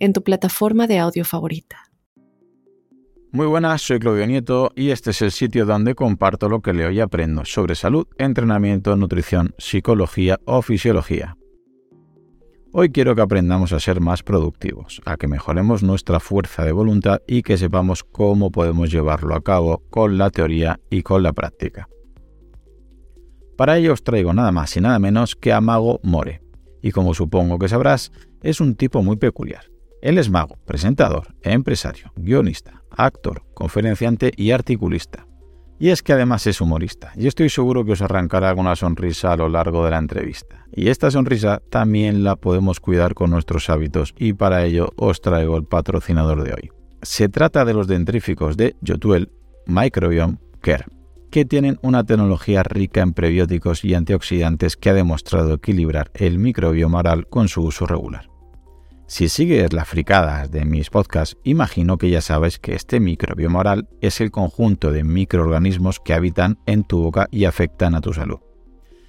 en tu plataforma de audio favorita. Muy buenas, soy Claudio Nieto y este es el sitio donde comparto lo que leo y aprendo sobre salud, entrenamiento, nutrición, psicología o fisiología. Hoy quiero que aprendamos a ser más productivos, a que mejoremos nuestra fuerza de voluntad y que sepamos cómo podemos llevarlo a cabo con la teoría y con la práctica. Para ello os traigo nada más y nada menos que a Mago More, y como supongo que sabrás, es un tipo muy peculiar. Él es mago, presentador, empresario, guionista, actor, conferenciante y articulista. Y es que además es humorista, y estoy seguro que os arrancará alguna sonrisa a lo largo de la entrevista. Y esta sonrisa también la podemos cuidar con nuestros hábitos, y para ello os traigo el patrocinador de hoy. Se trata de los dentríficos de Yotuel Microbiome Care, que tienen una tecnología rica en prebióticos y antioxidantes que ha demostrado equilibrar el microbioma oral con su uso regular. Si sigues las fricadas de mis podcasts, imagino que ya sabes que este microbioma oral es el conjunto de microorganismos que habitan en tu boca y afectan a tu salud.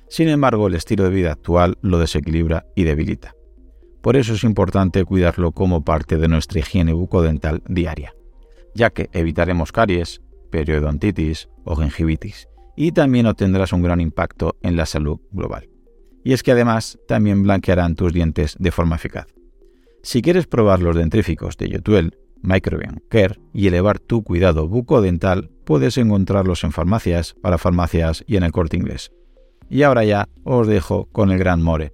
Sin embargo, el estilo de vida actual lo desequilibra y debilita. Por eso es importante cuidarlo como parte de nuestra higiene bucodental diaria, ya que evitaremos caries, periodontitis o gingivitis, y también obtendrás un gran impacto en la salud global. Y es que además también blanquearán tus dientes de forma eficaz. Si quieres probar los dentríficos de Yotuel, Microbiome Care y elevar tu cuidado bucodental, puedes encontrarlos en farmacias, para farmacias y en el corte inglés. Y ahora ya os dejo con el gran More.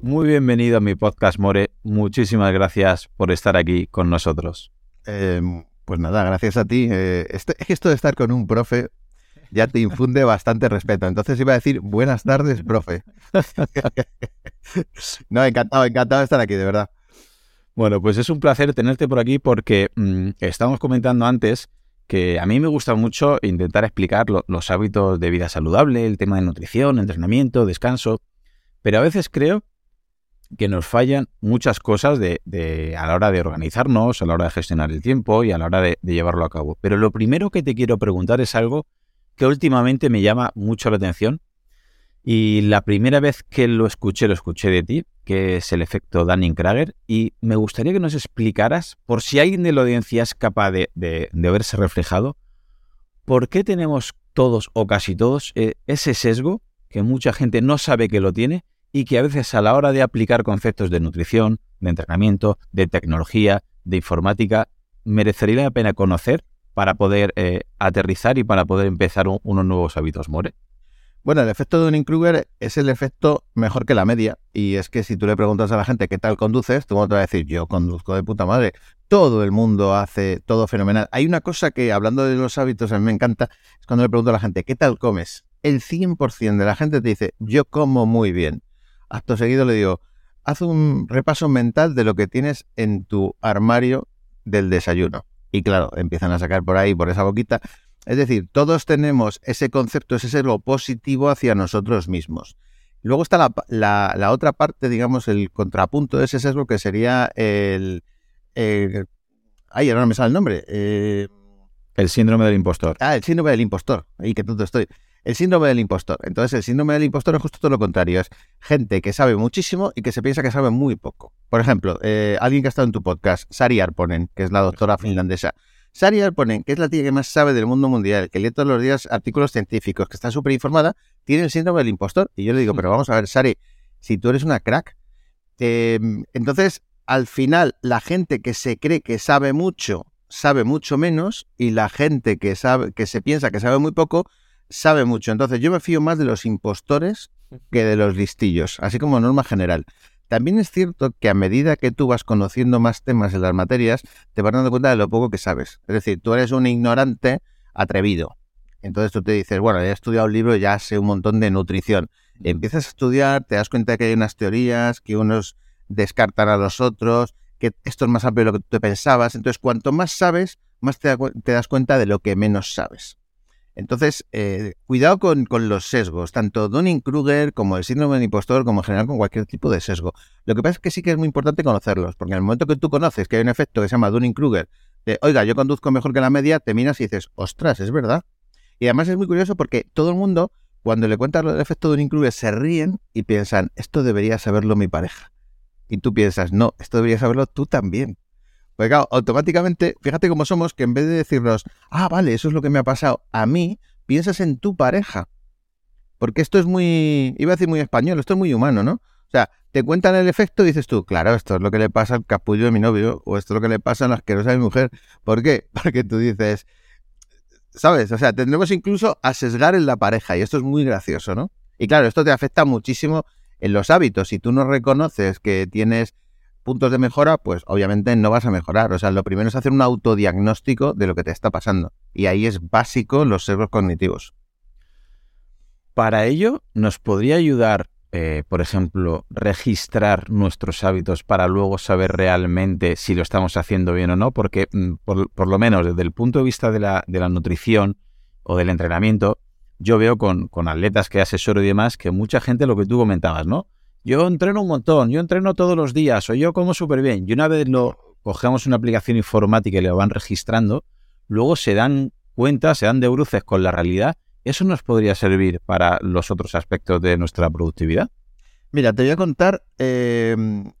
Muy bienvenido a mi podcast More, muchísimas gracias por estar aquí con nosotros. Eh, pues nada, gracias a ti. Eh, esto, esto de estar con un profe ya te infunde bastante respeto. Entonces iba a decir buenas tardes, profe. no, encantado, encantado de estar aquí, de verdad. Bueno, pues es un placer tenerte por aquí porque mm, estábamos comentando antes que a mí me gusta mucho intentar explicar los hábitos de vida saludable, el tema de nutrición, entrenamiento, descanso, pero a veces creo que nos fallan muchas cosas de, a la hora de organizarnos, a la hora de gestionar el tiempo y a la hora de llevarlo a cabo. Pero lo primero que te quiero preguntar es algo que últimamente me llama mucho la atención. Y la primera vez que lo escuché, lo escuché de ti, que es el efecto Dunning-Krager. Y me gustaría que nos explicaras, por si alguien de la audiencia es capaz de, de, verse reflejado, por qué tenemos todos o casi todos eh, ese sesgo que mucha gente no sabe que lo tiene y que a veces a la hora de aplicar conceptos de nutrición, de entrenamiento, de tecnología, de informática, merecería la pena conocer para poder eh, aterrizar y para poder empezar unos nuevos hábitos, More? Bueno, el efecto de Dunning-Kruger es el efecto mejor que la media. Y es que si tú le preguntas a la gente qué tal conduces, tú te va a decir, yo conduzco de puta madre. Todo el mundo hace todo fenomenal. Hay una cosa que, hablando de los hábitos, a mí me encanta, es cuando le pregunto a la gente, ¿qué tal comes? El 100% de la gente te dice, yo como muy bien. Acto seguido le digo, haz un repaso mental de lo que tienes en tu armario del desayuno. Y claro, empiezan a sacar por ahí, por esa boquita. Es decir, todos tenemos ese concepto, ese sesgo positivo hacia nosotros mismos. Luego está la, otra parte, digamos, el contrapunto de ese sesgo que sería el... ay, ahora no me sale el nombre. Eh, el síndrome del impostor. Ah, el síndrome del impostor. Ahí que tonto estoy. El síndrome del impostor. Entonces, el síndrome del impostor es justo todo lo contrario. Es gente que sabe muchísimo y que se piensa que sabe muy poco. Por ejemplo, eh, alguien que ha estado en tu podcast, Sari Arponen, que es la doctora finlandesa. Sari Arponen, que es la tía que más sabe del mundo mundial, que lee todos los días artículos científicos, que está súper informada, tiene el síndrome del impostor. Y yo le digo, pero vamos a ver, Sari, si tú eres una crack, entonces al final la gente que se cree que sabe mucho sabe mucho menos y la gente que sabe que se piensa que sabe muy poco sabe mucho. Entonces yo me fío más de los impostores que de los listillos, así como norma general. También es cierto que a medida que tú vas conociendo más temas en las materias, te vas dando cuenta de lo poco que sabes. Es decir, tú eres un ignorante atrevido. Entonces tú te dices, bueno, he estudiado un libro, ya sé un montón de nutrición. empiezas a estudiar, te das cuenta que hay unas teorías, que unos descartan a los otros, que esto es más amplio de lo que tú te pensabas. Entonces, cuanto más sabes, más te, das cuenta de lo que menos sabes. Entonces, eh, cuidado con, los sesgos, tanto Dunning-Kruger como el síndrome del impostor, como en general con cualquier tipo de sesgo. Lo que pasa es que sí que es muy importante conocerlos, porque en el momento que tú conoces que hay un efecto que se llama Dunning-Kruger, de, oiga, yo conduzco mejor que la media, te miras y dices, ostras, es verdad. Y además es muy curioso porque todo el mundo, cuando le cuentas del efecto Dunning-Kruger, se ríen y piensan, esto debería saberlo mi pareja. Y tú piensas, no, esto debería saberlo tú también. Porque claro, automáticamente, fíjate cómo somos, que en vez de decirnos, ah, vale, eso es lo que me ha pasado, a mí, piensas en tu pareja. Porque esto es muy, iba a decir muy español, esto es muy humano, ¿no? O sea, te cuentan el efecto y dices tú, claro, esto es lo que le pasa al capullo de mi novio, o esto es lo que le pasa a la asquerosa de mi mujer. ¿Por qué? Porque tú dices, ¿sabes? O sea, tendremos incluso a sesgar en la pareja, y esto es muy gracioso, ¿no? Y claro, esto te afecta muchísimo en los hábitos. Si tú no reconoces que tienes puntos de mejora, pues obviamente no vas a mejorar. O sea, lo primero es hacer un autodiagnóstico de lo que te está pasando. Y ahí es básico los sesgos cognitivos. Para ello, ¿nos podría ayudar, eh, por ejemplo, registrar nuestros hábitos para luego saber realmente si lo estamos haciendo bien o no? Porque, mm, por, lo menos desde el punto de vista de la, de la, nutrición o del entrenamiento, yo veo con, con atletas que asesoro y demás que mucha gente, lo que tú comentabas, ¿no? Yo entreno un montón, yo entreno todos los días o yo como súper bien. Y una vez lo cogemos una aplicación informática y lo van registrando, luego se dan cuenta, se dan de bruces con la realidad. ¿Eso nos podría servir para los otros aspectos de nuestra productividad? Mira, te voy a contar, em,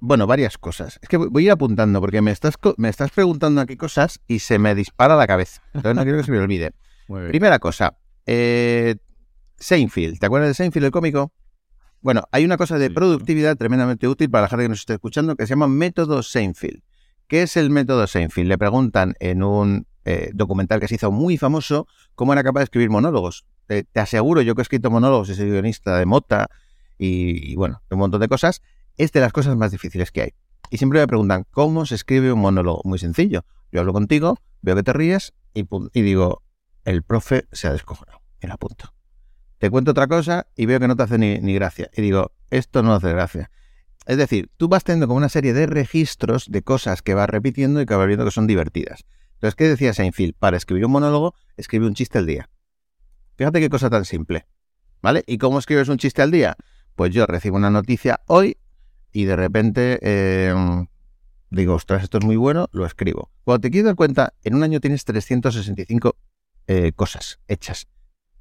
bueno, varias cosas. Es que voy a ir apuntando porque me estás, me estás preguntando aquí cosas y se me dispara la cabeza. Entonces no quiero que se me olvide. Primera cosa, eh, Seinfeld. ¿Te acuerdas de Seinfeld, el cómico? Bueno, hay una cosa de productividad tremendamente útil para la gente que nos esté escuchando que se llama método Seinfeld. ¿Qué es el método Seinfeld? Le preguntan en un eh, documental que se hizo muy famoso cómo era capaz de escribir monólogos. te aseguro, yo que he escrito monólogos y soy guionista de Mota y, bueno, un montón de cosas, es de las cosas más difíciles que hay. Y siempre me preguntan, ¿cómo se escribe un monólogo? Muy sencillo. Yo hablo contigo, veo que te ríes y, y digo, el profe se ha descojonado. Y la apunto te cuento otra cosa y veo que no te hace ni, gracia. Y digo, esto no hace gracia. Es decir, tú vas teniendo como una serie de registros de cosas que vas repitiendo y que vas viendo que son divertidas. Entonces, ¿qué decía Seinfeld? Para escribir un monólogo, escribe un chiste al día. Fíjate qué cosa tan simple. ¿Vale? ¿Y cómo escribes un chiste al día? Pues yo recibo una noticia hoy y de repente em, digo, ostras, esto es muy bueno, lo escribo. Cuando te quieres dar cuenta, en un año tienes 365 eh, cosas hechas,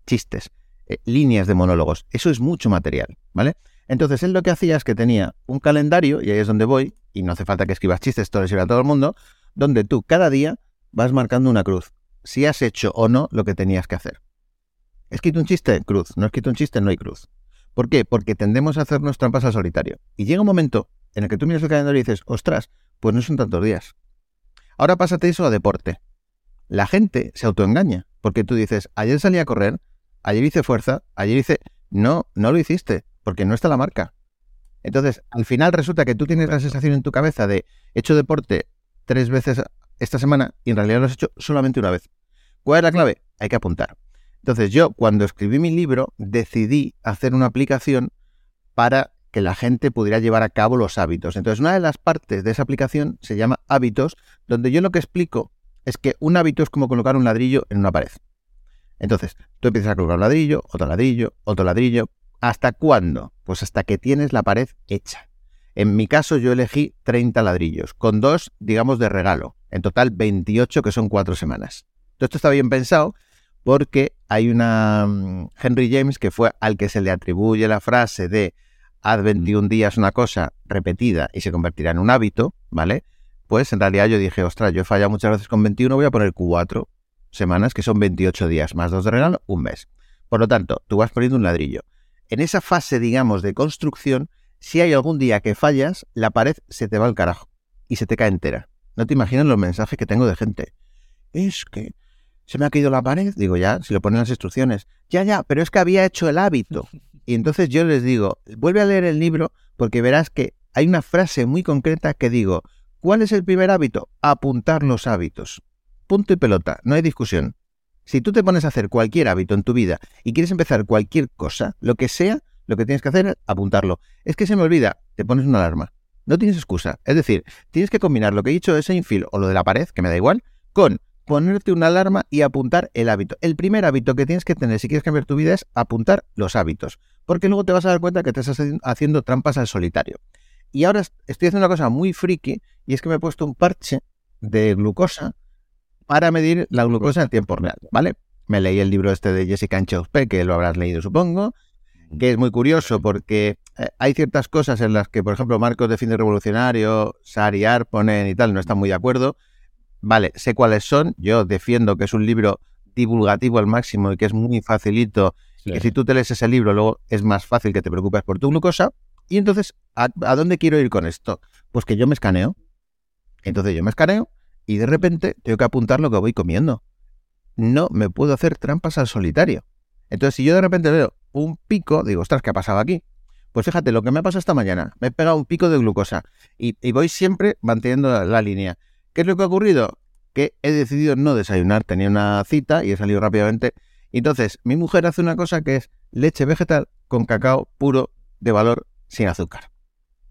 chistes. Eh, líneas de monólogos. Eso es mucho material, ¿vale? Entonces él lo que hacía es que tenía un calendario, y ahí es donde voy, y no hace falta que escribas chistes, todo les a todo el mundo, donde tú cada día vas marcando una cruz, si has hecho o no lo que tenías que hacer. ¿He escrito un chiste? Cruz. ¿No he escrito un chiste? No hay cruz. ¿Por qué? Porque tendemos a hacernos trampas al solitario. Y llega un momento en el que tú miras el calendario y dices, ostras, pues no son tantos días. Ahora pásate eso a deporte. La gente se autoengaña, porque tú dices, ayer salí a correr, ayer hice fuerza, ayer hice... No, no lo hiciste, porque no está la marca. Entonces, al final resulta que tú tienes la sensación en tu cabeza de hecho deporte tres veces esta semana y en realidad lo has hecho solamente una vez. ¿Cuál es la clave? Hay que apuntar. Entonces yo, cuando escribí mi libro, decidí hacer una aplicación para que la gente pudiera llevar a cabo los hábitos. Entonces, una de las partes de esa aplicación se llama hábitos, donde yo lo que explico es que un hábito es como colocar un ladrillo en una pared. Entonces, tú empiezas a colocar un ladrillo, otro ladrillo, otro ladrillo. ¿Hasta cuándo? Pues hasta que tienes la pared hecha. En mi caso yo elegí 30 ladrillos, con dos, digamos, de regalo. En total 28, que son cuatro semanas. Todo esto está bien pensado porque hay una mm, Henry James que fue al que se le atribuye la frase de haz 21 días una cosa repetida y se convertirá en un hábito, ¿vale? Pues en realidad yo dije, ostras, yo he fallado muchas veces con 21, voy a poner 4 semanas, que son 28 días, más dos de regalo, un mes. Por lo tanto, tú vas poniendo un ladrillo. En esa fase, digamos, de construcción, si hay algún día que fallas, la pared se te va al carajo y se te cae entera. No te imaginas los mensajes que tengo de gente. Es que se me ha caído la pared. Digo, ya, si lo ponen las instrucciones. Ya, ya, pero es que había hecho el hábito. Y entonces yo les digo, vuelve a leer el libro porque verás que hay una frase muy concreta que digo, ¿cuál es el primer hábito? Apuntar los hábitos. Punto y pelota, no hay discusión. Si tú te pones a hacer cualquier hábito en tu vida y quieres empezar cualquier cosa, lo que sea, lo que tienes que hacer es apuntarlo. Es que se me olvida, te pones una alarma. No tienes excusa. Es decir, tienes que combinar lo que he dicho de Seinfeld o lo de la pared, que me da igual, con ponerte una alarma y apuntar el hábito. El primer hábito que tienes que tener si quieres cambiar tu vida es apuntar los hábitos, porque luego te vas a dar cuenta que te estás haciendo trampas al solitario. Y ahora estoy haciendo una cosa muy friki y es que me he puesto un parche de glucosa para medir la glucosa en tiempo real, ¿vale? Me leí el libro este de Jessica Anchauspe, que lo habrás leído supongo, que es muy curioso porque eh, hay ciertas cosas en las que, por ejemplo, Marcos de Fin de Revolucionario, Sariar ponen y tal, no están muy de acuerdo. Vale, sé cuáles son. Yo defiendo que es un libro divulgativo al máximo y que es muy facilito. Y que si tú te lees ese libro, luego es más fácil que te preocupes por tu glucosa. Y entonces, ¿a, dónde quiero ir con esto? Pues que yo me escaneo. Entonces yo me escaneo y de repente tengo que apuntar lo que voy comiendo. No me puedo hacer trampas al solitario. Entonces, si yo de repente veo un pico, digo, ostras, ¿qué ha pasado aquí? Pues fíjate, lo que me ha pasado esta mañana, me he pegado un pico de glucosa y, voy siempre manteniendo la, línea. ¿Qué es lo que ha ocurrido? Que he decidido no desayunar, tenía una cita y he salido rápidamente. Entonces, mi mujer hace una cosa que es leche vegetal con cacao puro de valor sin azúcar.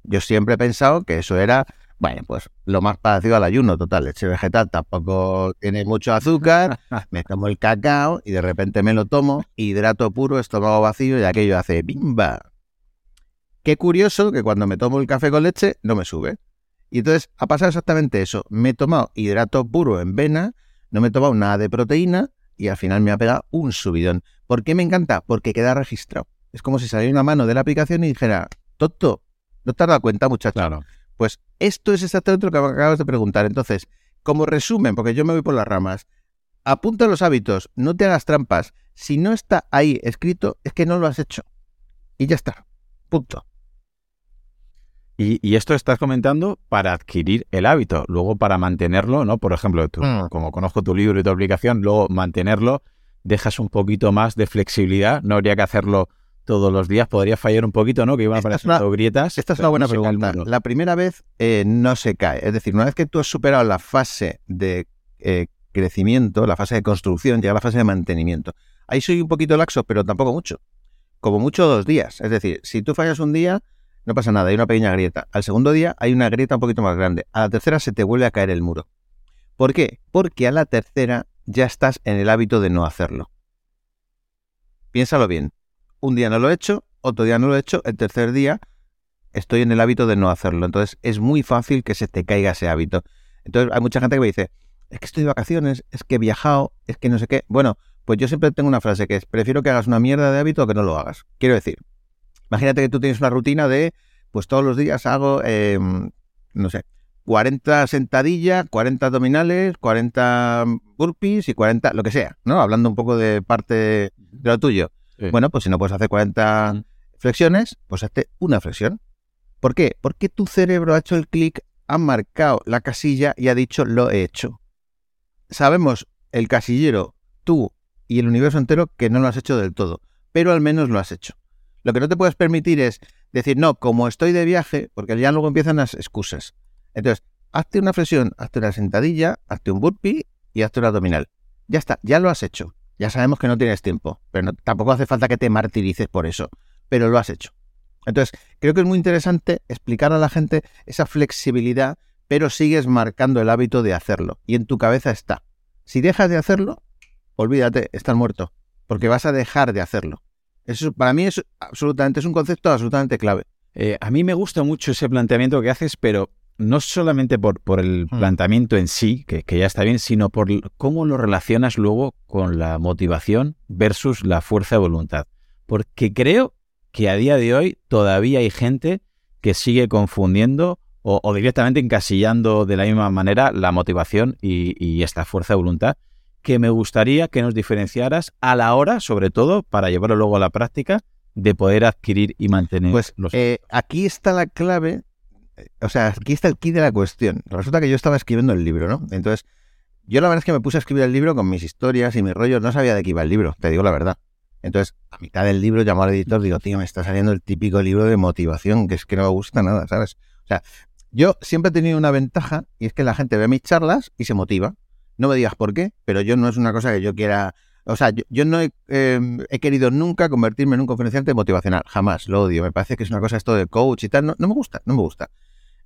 Yo siempre he pensado que eso era, bueno, pues lo más parecido al ayuno total. Leche vegetal tampoco tiene mucho azúcar, me tomo el cacao y de repente me lo tomo, hidrato puro, estómago vacío y aquello hace bimba. Qué curioso que cuando me tomo el café con leche no me sube. Y entonces ha pasado exactamente eso. Me he tomado hidrato puro en vena, no me he tomado nada de proteína y al final me ha pegado un subidón. ¿Por qué me encanta? Porque queda registrado. Es como si saliera una mano de la aplicación y dijera, Toto, ¿no te has dado cuenta, muchacho? Claro. Pues esto es exactamente lo que acabas de preguntar. Entonces, como resumen, porque yo me voy por las ramas, apunta los hábitos, no te hagas trampas. Si no está ahí escrito, es que no lo has hecho. Y ya está. Punto. Y, esto estás comentando para adquirir el hábito, luego para mantenerlo, ¿no? Por ejemplo, tú, mm. como conozco tu libro y tu aplicación, luego mantenerlo, dejas un poquito más de flexibilidad, no habría que hacerlo todos los días, podría fallar un poquito, ¿no? Que iban a aparecer grietas. Esta es una buena pregunta. La primera vez eh, no se cae, es decir, una vez que tú has superado la fase de eh, crecimiento, la fase de construcción, llega la fase de mantenimiento. Ahí soy un poquito laxo, pero tampoco mucho. Como mucho dos días. Es decir, si tú fallas un día, no pasa nada, hay una pequeña grieta. Al segundo día hay una grieta un poquito más grande. A la tercera se te vuelve a caer el muro. ¿Por qué? Porque a la tercera ya estás en el hábito de no hacerlo. Piénsalo bien. Un día no lo he hecho, otro día no lo he hecho, el tercer día estoy en el hábito de no hacerlo. Entonces es muy fácil que se te caiga ese hábito. Entonces hay mucha gente que me dice, es que estoy de vacaciones, es que he viajado, es que no sé qué. Bueno, pues yo siempre tengo una frase que es, prefiero que hagas una mierda de hábito que no lo hagas. Quiero decir, Imagínate que tú tienes una rutina de, pues todos los días hago, em, no sé, 40 sentadillas, 40 abdominales, 40 burpees y 40, lo que sea, ¿no? Hablando un poco de parte de lo tuyo. Bueno, pues si no puedes hacer 40 flexiones, pues hazte una flexión. ¿Por qué? Porque tu cerebro ha hecho el clic, ha marcado la casilla y ha dicho lo he hecho. Sabemos el casillero, tú y el universo entero que no lo has hecho del todo, pero al menos lo has hecho. Lo que no te puedes permitir es decir, no, como estoy de viaje, porque ya luego empiezan las excusas. Entonces, hazte una flexión, hazte una sentadilla, hazte un burpee y hazte un abdominal. Ya está, ya lo has hecho. Ya sabemos que no tienes tiempo, pero tampoco hace falta que te martirices por eso, pero lo has hecho. Entonces, creo que es muy interesante explicar a la gente esa flexibilidad, pero sigues marcando el hábito de hacerlo. Y en tu cabeza está. Si dejas de hacerlo, olvídate, estás muerto, porque vas a dejar de hacerlo. Eso para mí es absolutamente, es un concepto absolutamente clave. Eh, a mí me gusta mucho ese planteamiento que haces, pero no solamente por, por el hmm. planteamiento en sí, que, ya está bien, sino por cómo lo relacionas luego con la motivación versus la fuerza de voluntad. Porque creo que a día de hoy todavía hay gente que sigue confundiendo o, directamente encasillando de la misma manera la motivación y esta fuerza de voluntad que me gustaría que nos diferenciaras a la hora, sobre todo, para llevarlo luego a la práctica, de poder adquirir y mantener pues, los. Eh, aquí está la clave, o sea, aquí está el kit de la cuestión. Resulta que yo estaba escribiendo el libro, ¿no? Entonces, yo la verdad es que me puse a escribir el libro con mis historias y mis rollos, no sabía de qué iba el libro, te digo la verdad. Entonces, a mitad del libro llamó al editor, digo, tío, me está saliendo el típico libro de motivación, que es que no me gusta nada, ¿sabes? O sea, yo siempre he tenido una ventaja y es que la gente ve mis charlas y se motiva. No me digas por qué, pero yo no es una cosa que yo quiera. O sea, yo, no em, he, querido nunca convertirme en un conferenciante motivacional, jamás, lo odio. Me parece que es una cosa esto de coach y tal, no, me gusta, no me gusta.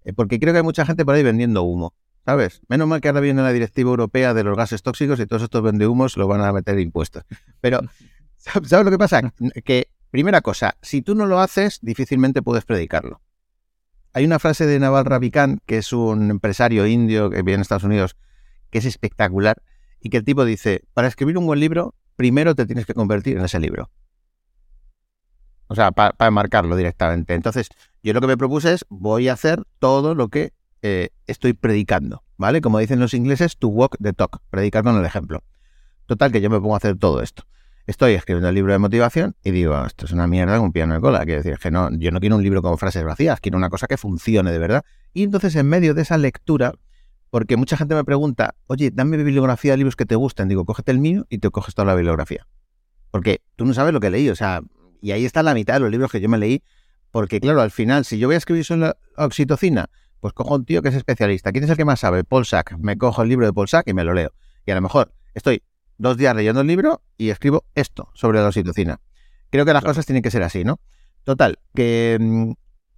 Eh, porque creo que hay mucha gente por ahí vendiendo humo, ¿sabes? Menos mal que ahora viene la directiva europea de los gases tóxicos y todos estos vendehumos lo van a meter impuestos. Pero, ¿sabes lo que pasa? Que, primera cosa, si tú no lo haces, difícilmente puedes predicarlo. Hay una frase de Naval Ravikant, que es un empresario indio que vive en Estados Unidos, que es espectacular, y que el tipo dice, para escribir un buen libro, primero te tienes que convertir en ese libro. O sea, para, marcarlo directamente. Entonces, yo lo que me propuse es, voy a hacer todo lo que eh, estoy predicando, ¿vale? Como dicen los ingleses, to walk the talk, predicar con el ejemplo. Total, que yo me pongo a hacer todo esto. Estoy escribiendo el libro de motivación y digo, esto es una mierda con un piano de cola. Quiero decir, que no, yo no quiero un libro con frases vacías, quiero una cosa que funcione de verdad. Y entonces, en medio de esa lectura, porque mucha gente me pregunta, oye, dame bibliografía de libros que te gusten. Digo, cógete el mío y te coges toda la bibliografía. Porque tú no sabes lo que leí, o sea, y ahí está la mitad de los libros que yo me leí, porque claro, al final, si yo voy a escribir sobre oxitocina, pues cojo un tío que es especialista. ¿Quién es el que más sabe? Paul Sack. Me cojo el libro de Paul Sack y me lo leo. Y a lo mejor estoy dos días leyendo el libro y escribo esto sobre la oxitocina. Creo que las cosas tienen que ser así, ¿no? Total, que mm,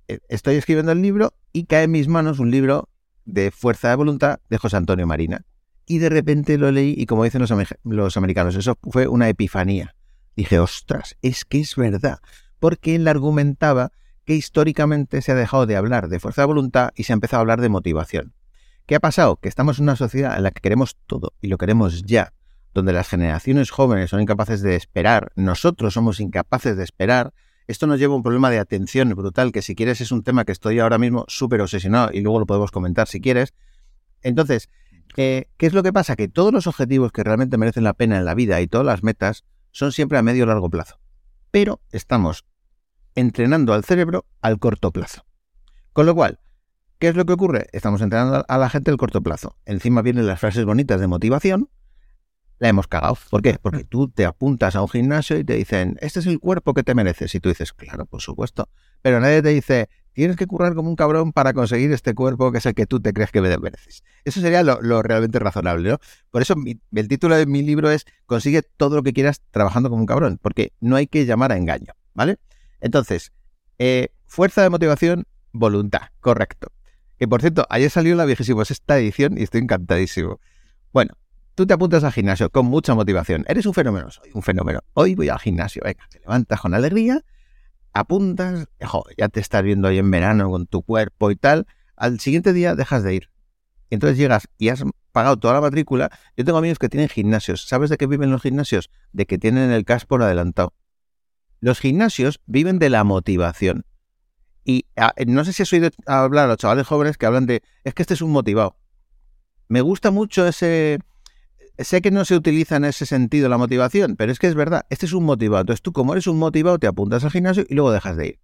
e, estoy escribiendo el libro y cae en mis manos un libro de Fuerza de Voluntad de José Antonio Marina. Y de repente lo leí y como dicen los, los americanos, eso fue una epifanía. Dije, ostras, es que es verdad, porque él argumentaba que históricamente se ha dejado de hablar de fuerza de voluntad y se ha empezado a hablar de motivación. ¿Qué ha pasado? Que estamos en una sociedad en la que queremos todo y lo queremos ya, donde las generaciones jóvenes son incapaces de esperar, nosotros somos incapaces de esperar, esto nos lleva a un problema de atención brutal, que si quieres es un tema que estoy ahora mismo súper obsesionado y luego lo podemos comentar si quieres. Entonces, eh, ¿qué es lo que pasa? Que todos los objetivos que realmente merecen la pena en la vida y todas las metas son siempre a medio o largo plazo. Pero estamos entrenando al cerebro al corto plazo. Con lo cual, ¿qué es lo que ocurre? Estamos entrenando a la gente al corto plazo. Encima vienen las frases bonitas de motivación la hemos cagado. ¿Por qué? Porque tú te apuntas a un gimnasio y te dicen, este es el cuerpo que te mereces. Y tú dices, claro, por supuesto. Pero nadie te dice, tienes que currar como un cabrón para conseguir este cuerpo que es el que tú te crees que mereces. Eso sería lo, realmente razonable, ¿no? Por eso el título de mi libro es Consigue todo lo que quieras trabajando como un cabrón, porque no hay que llamar a engaño, ¿vale? Entonces, eh, fuerza de motivación, voluntad, correcto. Que por cierto, ayer salió la vigésima esta edición y estoy encantadísimo. Bueno, Tú te apuntas al gimnasio con mucha motivación. Eres un fenómeno, soy un fenómeno. Hoy voy al gimnasio. Venga, te levantas con alegría, apuntas, ya te estás viendo ahí en verano con tu cuerpo y tal. Al siguiente día dejas de ir. Entonces llegas y has pagado toda la matrícula. Yo tengo amigos que tienen gimnasios. ¿Sabes de qué viven los gimnasios? De que tienen el cash por adelantado. Los gimnasios viven de la motivación. Y no sé si has oído hablar a los chavales jóvenes que hablan de, es que este es un motivado. Me gusta mucho ese, sé que no se utiliza en ese sentido la motivación, pero es que es verdad, este es un motivado. Entonces tú como eres un motivado te apuntas al gimnasio y luego dejas de ir.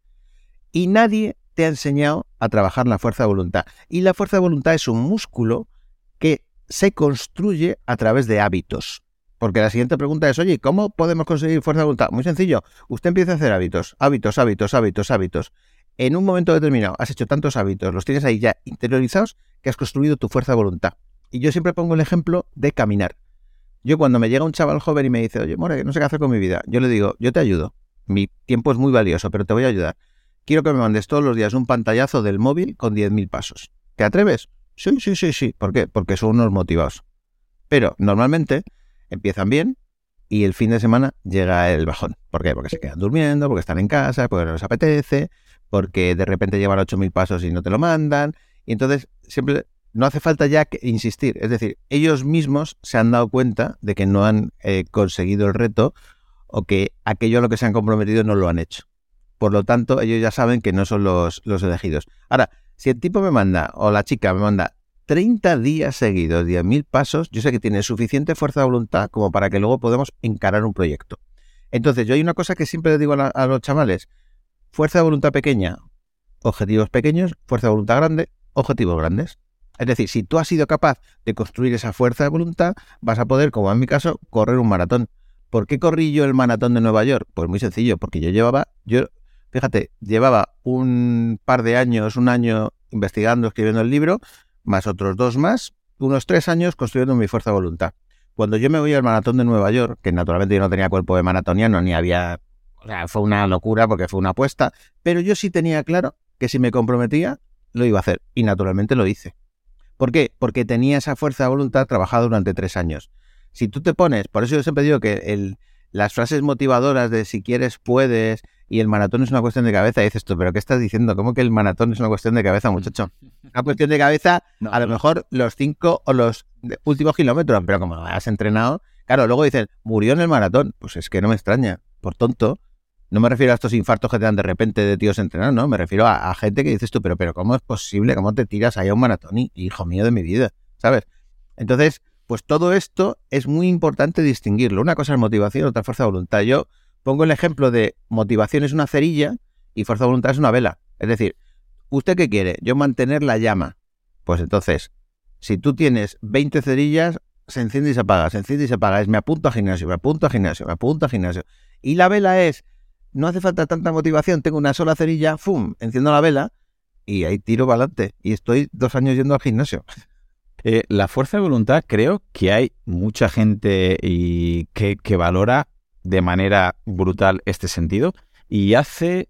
Y nadie te ha enseñado a trabajar la fuerza de voluntad. Y la fuerza de voluntad es un músculo que se construye a través de hábitos. Porque la siguiente pregunta es, oye, ¿cómo podemos conseguir fuerza de voluntad? Muy sencillo, usted empieza a hacer hábitos, hábitos, hábitos, hábitos, hábitos. En un momento determinado has hecho tantos hábitos, los tienes ahí ya interiorizados, que has construido tu fuerza de voluntad. Y yo siempre pongo el ejemplo de caminar. Yo cuando me llega un chaval joven y me dice, oye, More, no sé qué hacer con mi vida, yo le digo, yo te ayudo. Mi tiempo es muy valioso, pero te voy a ayudar. Quiero que me mandes todos los días un pantallazo del móvil con 10.000 pasos. ¿Te atreves? Sí, sí, sí, sí. ¿Por qué? Porque son unos motivados. Pero normalmente empiezan bien y el fin de semana llega el bajón. ¿Por qué? Porque se quedan durmiendo, porque están en casa, porque no les apetece, porque de repente llevan 8.000 pasos y no te lo mandan. Y entonces siempre no hace falta ya insistir. Es decir, ellos mismos se han dado cuenta de que no han eh, conseguido el reto o que aquello a lo que se han comprometido no lo han hecho. Por lo tanto, ellos ya saben que no son los, los elegidos. Ahora, si el tipo me manda o la chica me manda 30 días seguidos, 10.000 pasos, yo sé que tiene suficiente fuerza de voluntad como para que luego podamos encarar un proyecto. Entonces, yo hay una cosa que siempre le digo a, a los chavales. Fuerza de voluntad pequeña, objetivos pequeños, fuerza de voluntad grande, objetivos grandes. Es decir, si tú has sido capaz de construir esa fuerza de voluntad, vas a poder, como en mi caso, correr un maratón. ¿Por qué corrí yo el maratón de Nueva York? Pues muy sencillo, porque yo llevaba, yo, fíjate, llevaba un par de años, un año investigando, escribiendo el libro, más otros dos más, unos tres años construyendo mi fuerza de voluntad. Cuando yo me voy al maratón de Nueva York, que naturalmente yo no tenía cuerpo de maratoniano, ni había, o sea, fue una locura porque fue una apuesta, pero yo sí tenía claro que si me comprometía, lo iba a hacer. Y naturalmente lo hice. ¿Por qué? Porque tenía esa fuerza de voluntad trabajada durante tres años. Si tú te pones, por eso yo siempre digo que el, las frases motivadoras de si quieres, puedes, y el maratón es una cuestión de cabeza, y dices tú, ¿pero qué estás diciendo? ¿Cómo que el maratón es una cuestión de cabeza, muchacho? Una cuestión de cabeza, a lo mejor los cinco o los últimos kilómetros, pero como has entrenado, claro, luego dicen, murió en el maratón. Pues es que no me extraña, por tonto. No me refiero a estos infartos que te dan de repente de tíos entrenados, no, me refiero a, gente que dices tú, pero, pero ¿cómo es posible? ¿Cómo te tiras ahí a un maratón? Hijo mío de mi vida, ¿sabes? Entonces, pues todo esto es muy importante distinguirlo. Una cosa es motivación, otra fuerza de voluntad. Yo pongo el ejemplo de motivación es una cerilla y fuerza de voluntad es una vela. Es decir, ¿usted qué quiere? Yo mantener la llama. Pues entonces, si tú tienes 20 cerillas, se enciende y se apaga, se enciende y se apaga. Es me apunto a gimnasio, me apunto a gimnasio, me apunto a gimnasio. Y la vela es, no hace falta tanta motivación, tengo una sola cerilla, ¡fum! Enciendo la vela y ahí tiro para adelante. Y estoy dos años yendo al gimnasio. Eh, la fuerza de voluntad, creo que hay mucha gente y que, valora de manera brutal este sentido y hace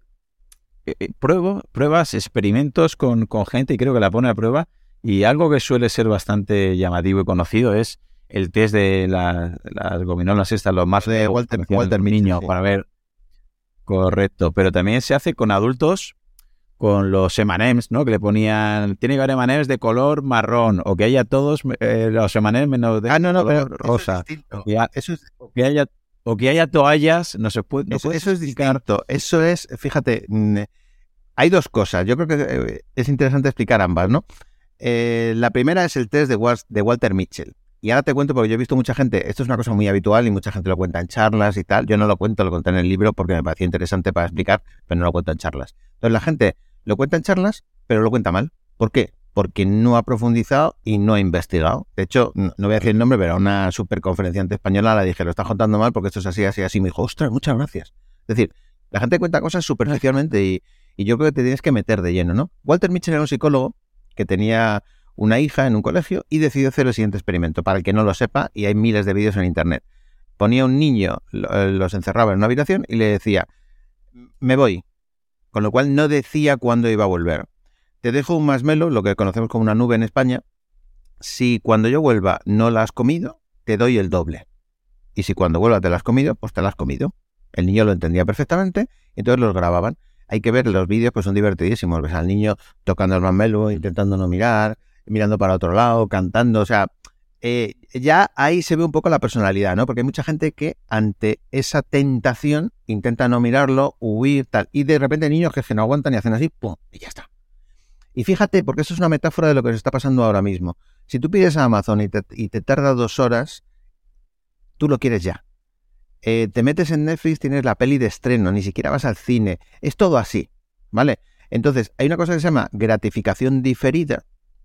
eh, eh, pruebas, experimentos con, gente y creo que la pone a prueba. Y algo que suele ser bastante llamativo y conocido es el test de las gominolas estas, los más de Walter, Walter Niño, para ver. Correcto, pero también se hace con adultos con los M&M's, ¿no? Que le ponían, tiene que haber M&M's de color marrón, o que haya todos eh, los M&M's menos de ah, no, no, color rosa. Eso es o, que haya, o que haya toallas, no se puede... eso, es distinto. Eso es, fíjate, mm, hay dos cosas. Yo creo que eh, es interesante explicar ambas, ¿no? Eh, la primera es el test de, de Walter Mitchell. Y ahora te cuento porque yo he visto mucha gente, esto es una cosa muy habitual y mucha gente lo cuenta en charlas y tal. Yo no lo cuento, lo conté en el libro porque me parecía interesante para explicar, pero no lo cuento en charlas. Entonces la gente lo cuenta en charlas, pero lo cuenta mal. ¿Por qué? Porque no ha profundizado y no ha investigado. De hecho, no, voy a decir el nombre, pero a una superconferenciante española la dije, lo estás contando mal porque esto es así, así, así. Me dijo, ostras, muchas gracias. Es decir, la gente cuenta cosas superficialmente y, y yo creo que te tienes que meter de lleno, ¿no? Walter Mitchell era un psicólogo que tenía una hija en un colegio y decidió hacer el siguiente experimento. Para el que no lo sepa, y hay miles de vídeos en internet. Ponía un niño, eh, los encerraba en una habitación y le decía, me voy, con lo cual no decía cuándo iba a volver. Te dejo un masmelo, lo que conocemos como una nube en España. Si cuando yo vuelva no la has comido, te doy el doble. Y si cuando vuelva te la has comido, pues te la has comido. El niño lo entendía perfectamente, entonces los grababan. Hay que ver los vídeos, pues son divertidísimos. Ves al niño tocando el masmelo, intentando no mirar, mirando para otro lado, cantando. O sea, eh, ya ahí se ve un poco la personalidad, ¿no? Porque hay mucha gente que ante esa tentación intenta no mirarlo, huir, tal. Y de repente niños que, no aguantan y hacen así, ¡pum! Y ya está. Y fíjate, porque eso es una metáfora de lo que se está pasando ahora mismo. Si tú pides a Amazon y te, tarda dos horas, tú lo quieres ya. Eh, te metes en Netflix, tienes la peli de estreno, ni siquiera vas al cine. Es todo así, ¿vale? Entonces, hay una cosa que se llama gratificación diferida,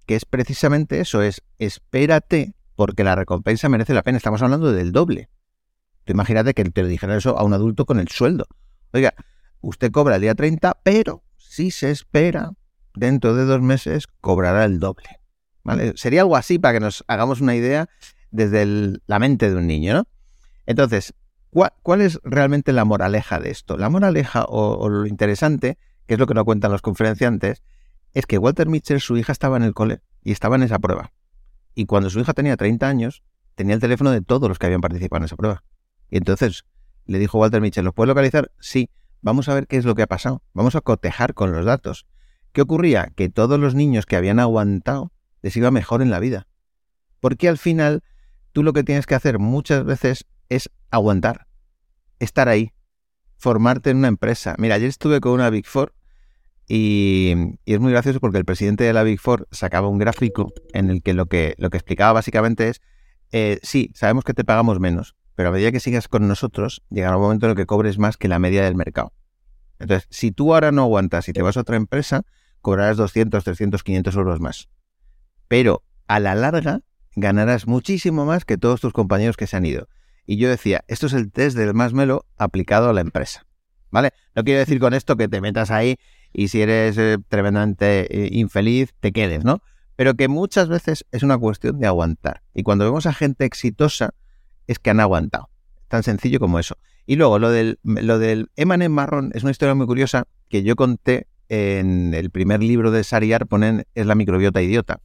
que es precisamente eso, es espérate porque la recompensa merece la pena. Estamos hablando del doble. Tú imagínate que te dijera eso a un adulto con el sueldo. Oiga, usted cobra el día 30, pero si se espera, dentro de dos meses cobrará el doble. ¿Vale? Sería algo así para que nos hagamos una idea desde la mente de un niño, ¿no? Entonces, ¿cuál, es realmente la moraleja de esto? La moraleja o, o, lo interesante, que es lo que nos cuentan los conferenciantes, es que Walter Mitchell, su hija, estaba en el cole y estaba en esa prueba. Y cuando su hija tenía 30 años, tenía el teléfono de todos los que habían participado en esa prueba. Y entonces le dijo Walter Mitchell, ¿los puedes localizar? Sí, vamos a ver qué es lo que ha pasado. Vamos a cotejar con los datos. ¿Qué ocurría? Que todos los niños que habían aguantado les iba mejor en la vida. Porque al final tú lo que tienes que hacer muchas veces es aguantar, estar ahí, formarte en una empresa. Mira, ayer estuve con una Big Four y, es muy gracioso porque el presidente de la Big Four sacaba un gráfico en el que lo que, lo que explicaba básicamente es, eh, sí, sabemos que te pagamos menos, pero a medida que sigas con nosotros, llegará un momento en el que cobres más que la media del mercado. Entonces, si tú ahora no aguantas y te vas a otra empresa, cobrarás 200, 300, 500 euros más. Pero a la larga ganarás muchísimo más que todos tus compañeros que se han ido. Y yo decía, esto es el test del más melo aplicado a la empresa. ¿Vale? No quiero decir con esto que te metas ahí y si eres eh, tremendamente eh, infeliz, te quedes, ¿no? Pero que muchas veces es una cuestión de aguantar. Y cuando vemos a gente exitosa, es que han aguantado. Tan sencillo como eso. Y luego, lo del, lo del Emanem marrón es una historia muy curiosa que yo conté en el primer libro de Sariar ponen es la microbiota idiota.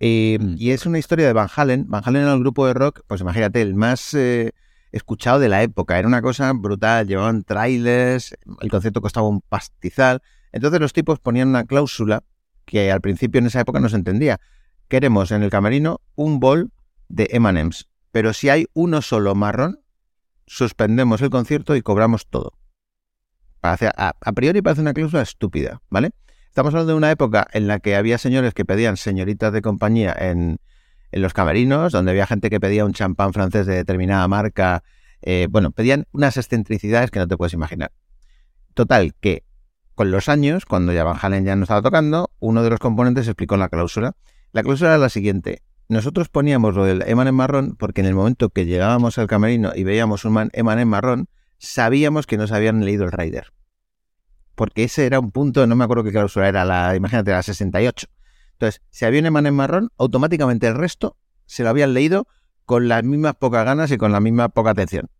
Eh, Mm. Y es una historia de Van Halen. Van Halen era el grupo de rock, pues imagínate, el más eh, escuchado de la época. Era una cosa brutal, llevaban trailers, el concepto costaba un pastizal. Entonces los tipos ponían una cláusula que al principio en esa época no se entendía. Queremos en el camerino un bol de M&M's, pero si hay uno solo marrón, suspendemos el concierto y cobramos todo. A, a priori parece una cláusula estúpida, ¿vale? Estamos hablando de una época en la que había señores que pedían señoritas de compañía en, en los camerinos, donde había gente que pedía un champán francés de determinada marca. eh, bueno, pedían unas excentricidades que no te puedes imaginar. Total, que con los años, cuando ya Van Halen ya no estaba tocando, uno de los componentes explicó la cláusula. La cláusula era la siguiente. Nosotros poníamos lo del Emanem marrón porque en el momento que llegábamos al camerino y veíamos un man- Emanem marrón, sabíamos que nos habían leído el rider. Porque ese era un punto, no me acuerdo qué cláusula era, la, imagínate, la 68. Entonces, si había un Emanem marrón, automáticamente el resto se lo habían leído con las mismas pocas ganas y con la misma poca atención.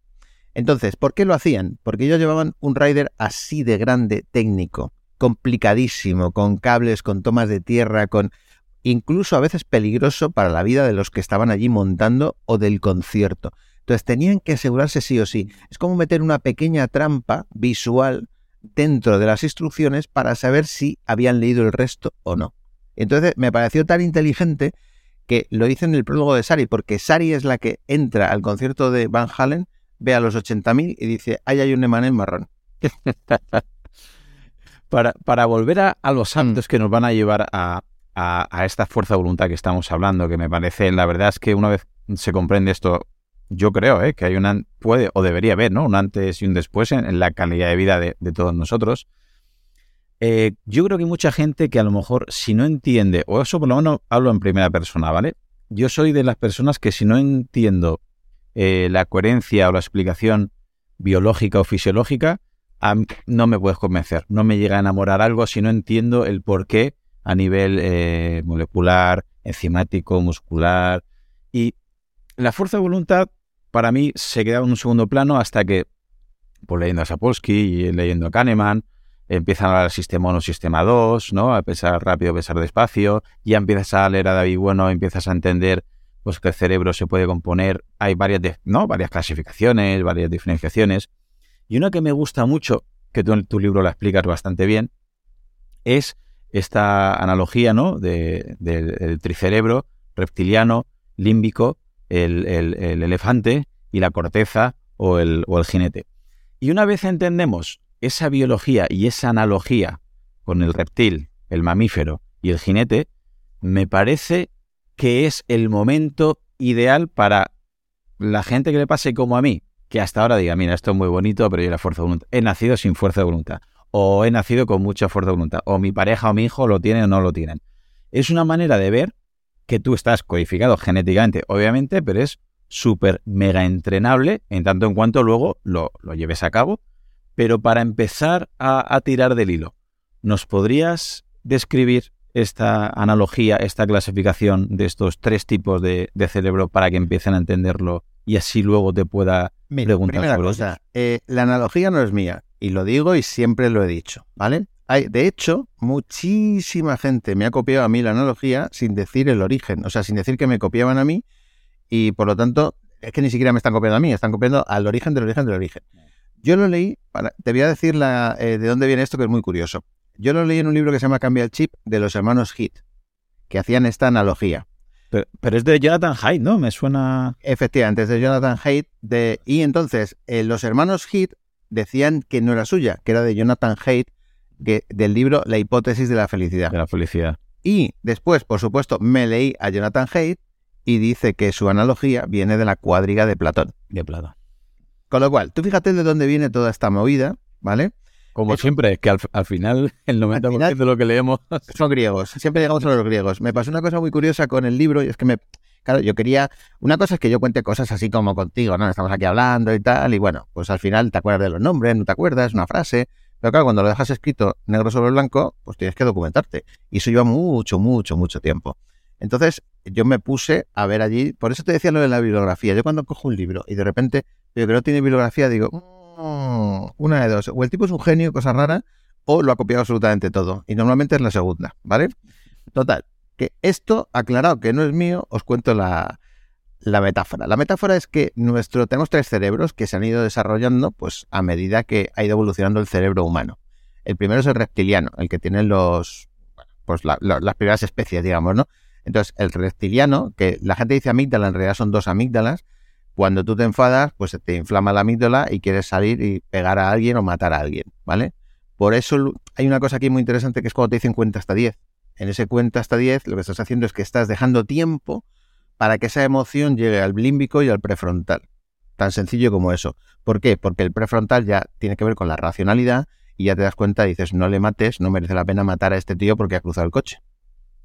Entonces, ¿por qué lo hacían? Porque ellos llevaban un rider así de grande, técnico, complicadísimo, con cables, con tomas de tierra, con incluso a veces peligroso para la vida de los que estaban allí montando o del concierto. Entonces tenían que asegurarse sí o sí. Es como meter una pequeña trampa visual dentro de las instrucciones para saber si habían leído el resto o no. Entonces me pareció tan inteligente que lo hice en el prólogo de Sari, porque Sari es la que entra al concierto de Van Halen, ve a los 80.000 y dice, ahí hay un Emanem marrón. Para, para volver a, a los hábitos que nos van a llevar a, a- a esta fuerza de voluntad que estamos hablando, que me parece, la verdad es que una vez se comprende esto, yo creo ¿eh? que hay un puede o debería haber, ¿no? Un antes y un después en, en la calidad de vida de, de todos nosotros. Eh, yo creo que hay mucha gente que a lo mejor si no entiende, o eso por lo menos hablo en primera persona, ¿vale? Yo soy de las personas que si no entiendo eh, la coherencia o la explicación biológica o fisiológica, no me puedes convencer. No me llega a enamorar algo si no entiendo el por qué a nivel eh, molecular, enzimático, muscular. Y la fuerza de voluntad para mí se queda en un segundo plano hasta que, pues leyendo a Sapolsky y leyendo a Kahneman, empiezan a hablar sistema 1, sistema 2, ¿no? A pensar rápido, a pensar despacio. Ya empiezas a leer a David Bueno, empiezas a entender pues que el cerebro se puede componer, hay varias, de- ¿no? varias clasificaciones, varias diferenciaciones. Y una que me gusta mucho, que tú en tu libro la explicas bastante bien, es esta analogía ¿no? de- del del tricerebro reptiliano, límbico, el, el- el elefante y la corteza o el, o el jinete. Y una vez entendemos esa biología y esa analogía con el reptil, el mamífero y el jinete, me parece que es el momento ideal para la gente que le pase como a mí, que hasta ahora diga, mira, esto es muy bonito, pero yo la fuerza de voluntad. He nacido sin fuerza de voluntad. O he nacido con mucha fuerza de voluntad. O mi pareja o mi hijo lo tienen o no lo tienen. Es una manera de ver que tú estás codificado genéticamente, obviamente, pero es súper mega entrenable en tanto en cuanto luego lo, lo lleves a cabo. Pero para empezar a, a tirar del hilo, ¿nos podrías describir esta analogía, esta clasificación de estos tres tipos de, de cerebro para que empiecen a entenderlo y así luego te pueda Mira, preguntar primera sobre cosa, eh, la analogía no es mía, y lo digo y siempre lo he dicho, ¿vale? Hay, de hecho, muchísima gente me ha copiado a mí la analogía sin decir el origen, o sea, sin decir que me copiaban a mí, y por lo tanto, es que ni siquiera me están copiando a mí, están copiando al origen del origen del origen. Yo lo leí, para, te voy a decir la, eh, de dónde viene esto, que es muy curioso. Yo lo leí en un libro que se llama Cambia el Chip, de los hermanos Heath, que hacían esta analogía. Pero, pero es de Jonathan Haidt, ¿no? Me suena... Efectivamente, es de Jonathan Haidt. De, y entonces, eh, los hermanos Heath decían que no era suya, que era de Jonathan Haidt, que, del libro La hipótesis de la felicidad. de la felicidad. Y después, por supuesto, me leí a Jonathan Haidt y dice que su analogía viene de la cuadriga de Platón. De plata. Con lo cual, tú fíjate de dónde viene toda esta movida, ¿vale? Como siempre, que al, al final el 90% final- de lo que leemos... Son griegos, siempre llegamos a los griegos. Me pasó una cosa muy curiosa con el libro y es que me... Claro, yo quería... Una cosa es que yo cuente cosas así como contigo, ¿no? Estamos aquí hablando y tal, y bueno, pues al final te acuerdas de los nombres, no te acuerdas, una frase, pero claro, cuando lo dejas escrito negro sobre blanco, pues tienes que documentarte. Y eso lleva mucho, mucho, mucho tiempo. Entonces, yo me puse a ver allí, por eso te decía lo de la bibliografía. Yo cuando cojo un libro y de repente veo que no tiene bibliografía, digo, "Mm, una de dos. O el tipo es un genio, cosa rara, o lo ha copiado absolutamente todo. Y normalmente es la segunda, ¿vale? Total, que esto, aclarado que no es mío, os cuento la, la metáfora. La metáfora es que nuestro, tenemos tres cerebros que se han ido desarrollando pues, a medida que ha ido evolucionando el cerebro humano. El primero es el reptiliano, el que tiene los, pues las primeras especies, digamos, ¿no? Entonces, el reptiliano, que la gente dice amígdala, en realidad son dos amígdalas. Cuando tú te enfadas, pues se te inflama la amígdala y quieres salir y pegar a alguien o matar a alguien, ¿vale? Por eso hay una cosa aquí muy interesante que es cuando te dicen cuenta hasta 10. En ese cuenta hasta 10, lo que estás haciendo es que estás dejando tiempo para que esa emoción llegue al límbico y al prefrontal. Tan sencillo como eso. ¿Por qué? Porque el prefrontal ya tiene que ver con la racionalidad y ya te das cuenta dices, no le mates, no merece la pena matar a este tío porque ha cruzado el coche.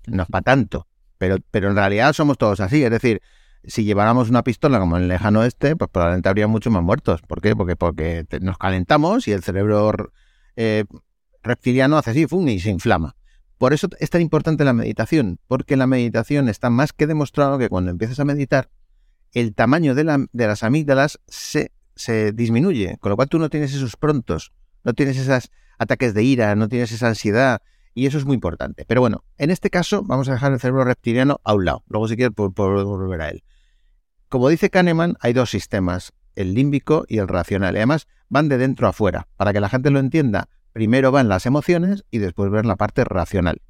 No es para tanto. Pero, pero en realidad somos todos así. Es decir, si lleváramos una pistola como en el lejano oeste, pues probablemente habría muchos más muertos. ¿Por qué? Porque, porque nos calentamos y el cerebro eh, reptiliano hace así, ¡fum! y se inflama. Por eso es tan importante la meditación, porque la meditación está más que demostrado que cuando empiezas a meditar, el tamaño de, las amígdalas se, se disminuye, con lo cual tú no tienes esos prontos, no tienes esos ataques de ira, no tienes esa ansiedad, y eso es muy importante. Pero bueno, en este caso vamos a dejar el cerebro reptiliano a un lado. Luego, si quieres, volver a él. Como dice Kahneman, hay dos sistemas, el límbico y el racional. Además van de dentro a afuera. Para que la gente lo entienda, primero van las emociones y después ver la parte racional.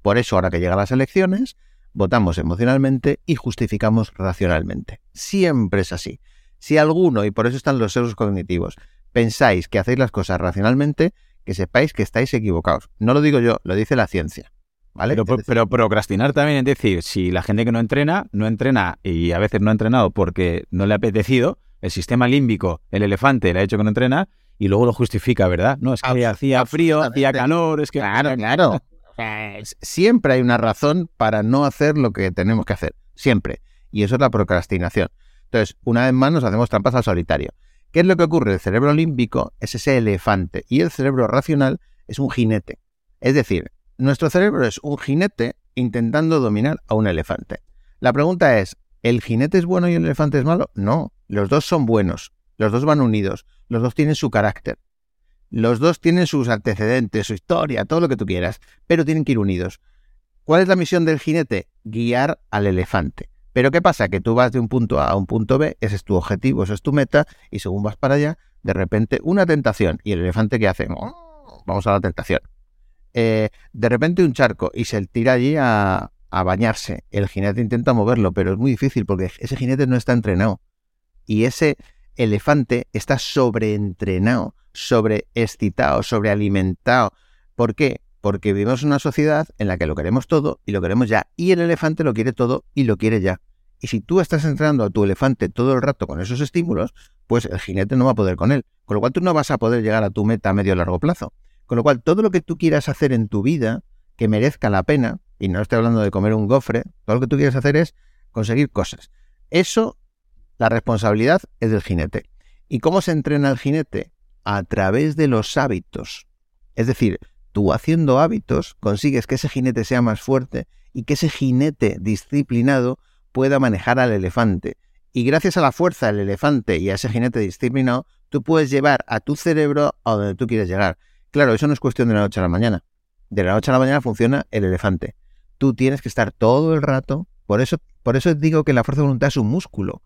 Por eso, ahora que llegan las elecciones, votamos emocionalmente y justificamos racionalmente. Siempre es así. Si alguno, y por eso están los seres cognitivos, pensáis que hacéis las cosas racionalmente, que sepáis que estáis equivocados. No lo digo yo, lo dice la ciencia. ¿Vale? Pero, procrastinar también es decir, si la gente que no entrena, no entrena y a veces no ha entrenado porque no le ha apetecido, el sistema límbico, el elefante, le ha hecho que no entrena y luego lo justifica, ¿verdad? No, es que hacía frío, hacía calor, es que... Claro, claro. siempre hay una razón para no hacer lo que tenemos que hacer, siempre. Y eso es la procrastinación. Entonces, una vez más nos hacemos trampas al solitario. ¿Qué es lo que ocurre? El cerebro límbico es ese elefante y el cerebro racional es un jinete. Es decir, nuestro cerebro es un jinete intentando dominar a un elefante. La pregunta es, ¿el jinete es bueno y el elefante es malo? No, los dos son buenos, los dos van unidos, los dos tienen su carácter, los dos tienen sus antecedentes, su historia, todo lo que tú quieras, pero tienen que ir unidos. ¿Cuál es la misión del jinete? Guiar al elefante. Pero ¿qué pasa? Que tú vas de un punto A a un punto B, ese es tu objetivo, esa es tu meta, y según vas para allá, de repente una tentación. ¿Y el elefante qué hace? Oh, vamos a la tentación. Eh, de repente un charco y se tira allí a, bañarse. El jinete intenta moverlo, pero es muy difícil porque ese jinete no está entrenado. Y ese elefante está sobreentrenado, sobreexcitado, sobrealimentado. ¿Por qué? Porque vivimos en una sociedad en la que lo queremos todo y lo queremos ya. Y el elefante lo quiere todo y lo quiere ya. Y si tú estás entrenando a tu elefante todo el rato con esos estímulos, pues el jinete no va a poder con él. Con lo cual tú no vas a poder llegar a tu meta a medio largo plazo. Con lo cual todo lo que tú quieras hacer en tu vida que merezca la pena, y no estoy hablando de comer un gofre, todo lo que tú quieres hacer es conseguir cosas. Eso, la responsabilidad es del jinete. ¿Y cómo se entrena el jinete? A través de los hábitos. Es decir, tú haciendo hábitos consigues que ese jinete sea más fuerte y que ese jinete disciplinado pueda manejar al elefante. Y gracias a la fuerza del elefante y a ese jinete disciplinado, tú puedes llevar a tu cerebro a donde tú quieres llegar. Claro, eso no es cuestión de la noche a la mañana. De la noche a la mañana funciona el elefante. Tú tienes que estar todo el rato. Por eso, por eso digo que la fuerza de voluntad es un músculo.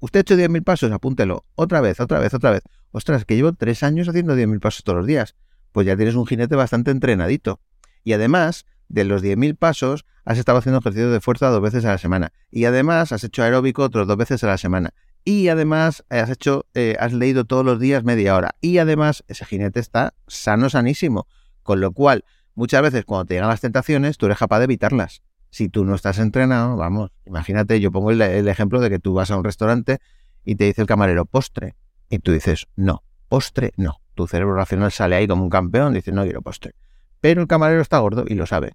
Usted ha hecho 10.000 pasos, apúntelo. Otra vez, otra vez, otra vez. Ostras, que llevo tres años haciendo 10.000 pasos todos los días. Pues ya tienes un jinete bastante entrenadito. Y además, de los 10.000 pasos, has estado haciendo ejercicio de fuerza dos veces a la semana. Y además has hecho aeróbico otros dos veces a la semana. Y además has hecho, eh, has leído todos los días media hora. Y además ese jinete está sano, sanísimo. Con lo cual, muchas veces cuando te llegan las tentaciones, tú eres capaz de evitarlas. Si tú no estás entrenado, vamos, imagínate, yo pongo el, el ejemplo de que tú vas a un restaurante y te dice el camarero postre. Y tú dices, no, postre no. Tu cerebro racional sale ahí como un campeón, dice, no quiero postre. Pero el camarero está gordo y lo sabe.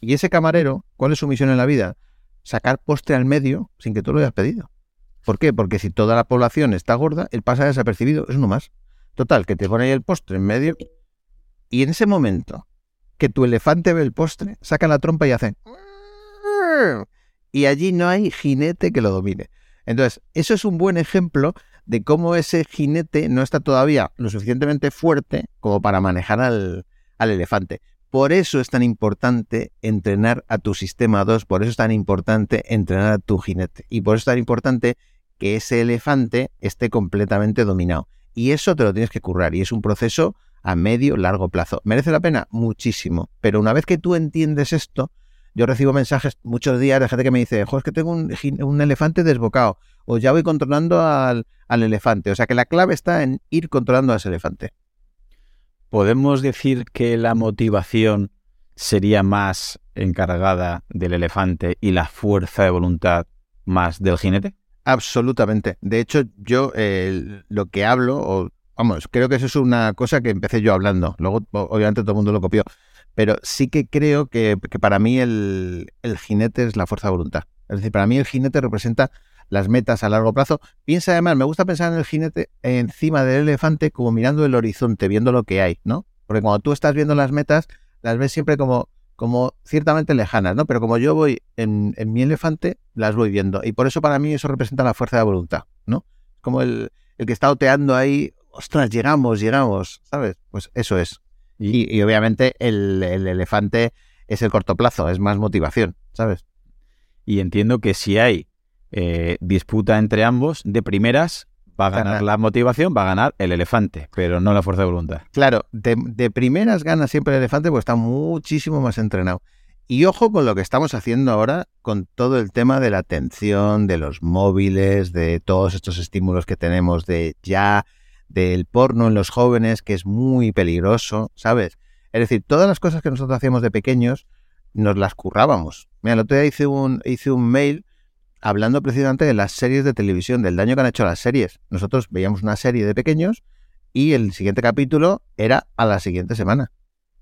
Y ese camarero, ¿cuál es su misión en la vida? Sacar postre al medio sin que tú lo hayas pedido. ¿Por qué? Porque si toda la población está gorda, él pasa desapercibido, es uno más. Total, que te pone ahí el postre en medio y en ese momento que tu elefante ve el postre, saca la trompa y hace... Y allí no hay jinete que lo domine. Entonces, eso es un buen ejemplo de cómo ese jinete no está todavía lo suficientemente fuerte como para manejar al, al elefante. Por eso es tan importante entrenar a tu sistema 2, por eso es tan importante entrenar a tu jinete y por eso es tan importante que ese elefante esté completamente dominado. Y eso te lo tienes que currar y es un proceso a medio, largo plazo. ¿Merece la pena? Muchísimo. Pero una vez que tú entiendes esto, yo recibo mensajes muchos días de gente que me dice, jo, es que tengo un, elefante desbocado o ya voy controlando al, al elefante. O sea que la clave está en ir controlando a ese elefante. ¿Podemos decir que la motivación sería más encargada del elefante y la fuerza de voluntad más del jinete? Absolutamente. De hecho, yo lo que hablo, o vamos, creo que eso es una cosa que empecé yo hablando. Luego, obviamente, todo el mundo lo copió. Pero sí que creo que, para mí el, jinete es la fuerza de voluntad. Es decir, para mí el jinete representa las metas a largo plazo. Piensa además, me gusta pensar en el jinete encima del elefante como mirando el horizonte, viendo lo que hay, ¿no? Porque cuando tú estás viendo las metas, las ves siempre como, como ciertamente lejanas, ¿no? Pero como yo voy en, mi elefante, las voy viendo. Y por eso para mí eso representa la fuerza de voluntad, ¿no? Como el, el que está oteando ahí, ostras, llegamos, llegamos, ¿sabes? Pues eso es. Y, obviamente el, el elefante es el corto plazo, es más motivación, ¿sabes? Y entiendo que si hay eh, disputa entre ambos, de primeras va a ganar la motivación, va a ganar el elefante, pero no la fuerza de voluntad. Claro, de, primeras gana siempre el elefante porque está muchísimo más entrenado. Y ojo con lo que estamos haciendo ahora con todo el tema de la atención, de los móviles, de todos estos estímulos que tenemos de ya, del porno en los jóvenes, que es muy peligroso, ¿sabes? Es decir, todas las cosas que nosotros hacíamos de pequeños, nos las currábamos. Mira, el otro día hice un, hice un mail hablando precisamente de las series de televisión, del daño que han hecho las series. Nosotros veíamos una serie de pequeños y el siguiente capítulo era a la siguiente semana.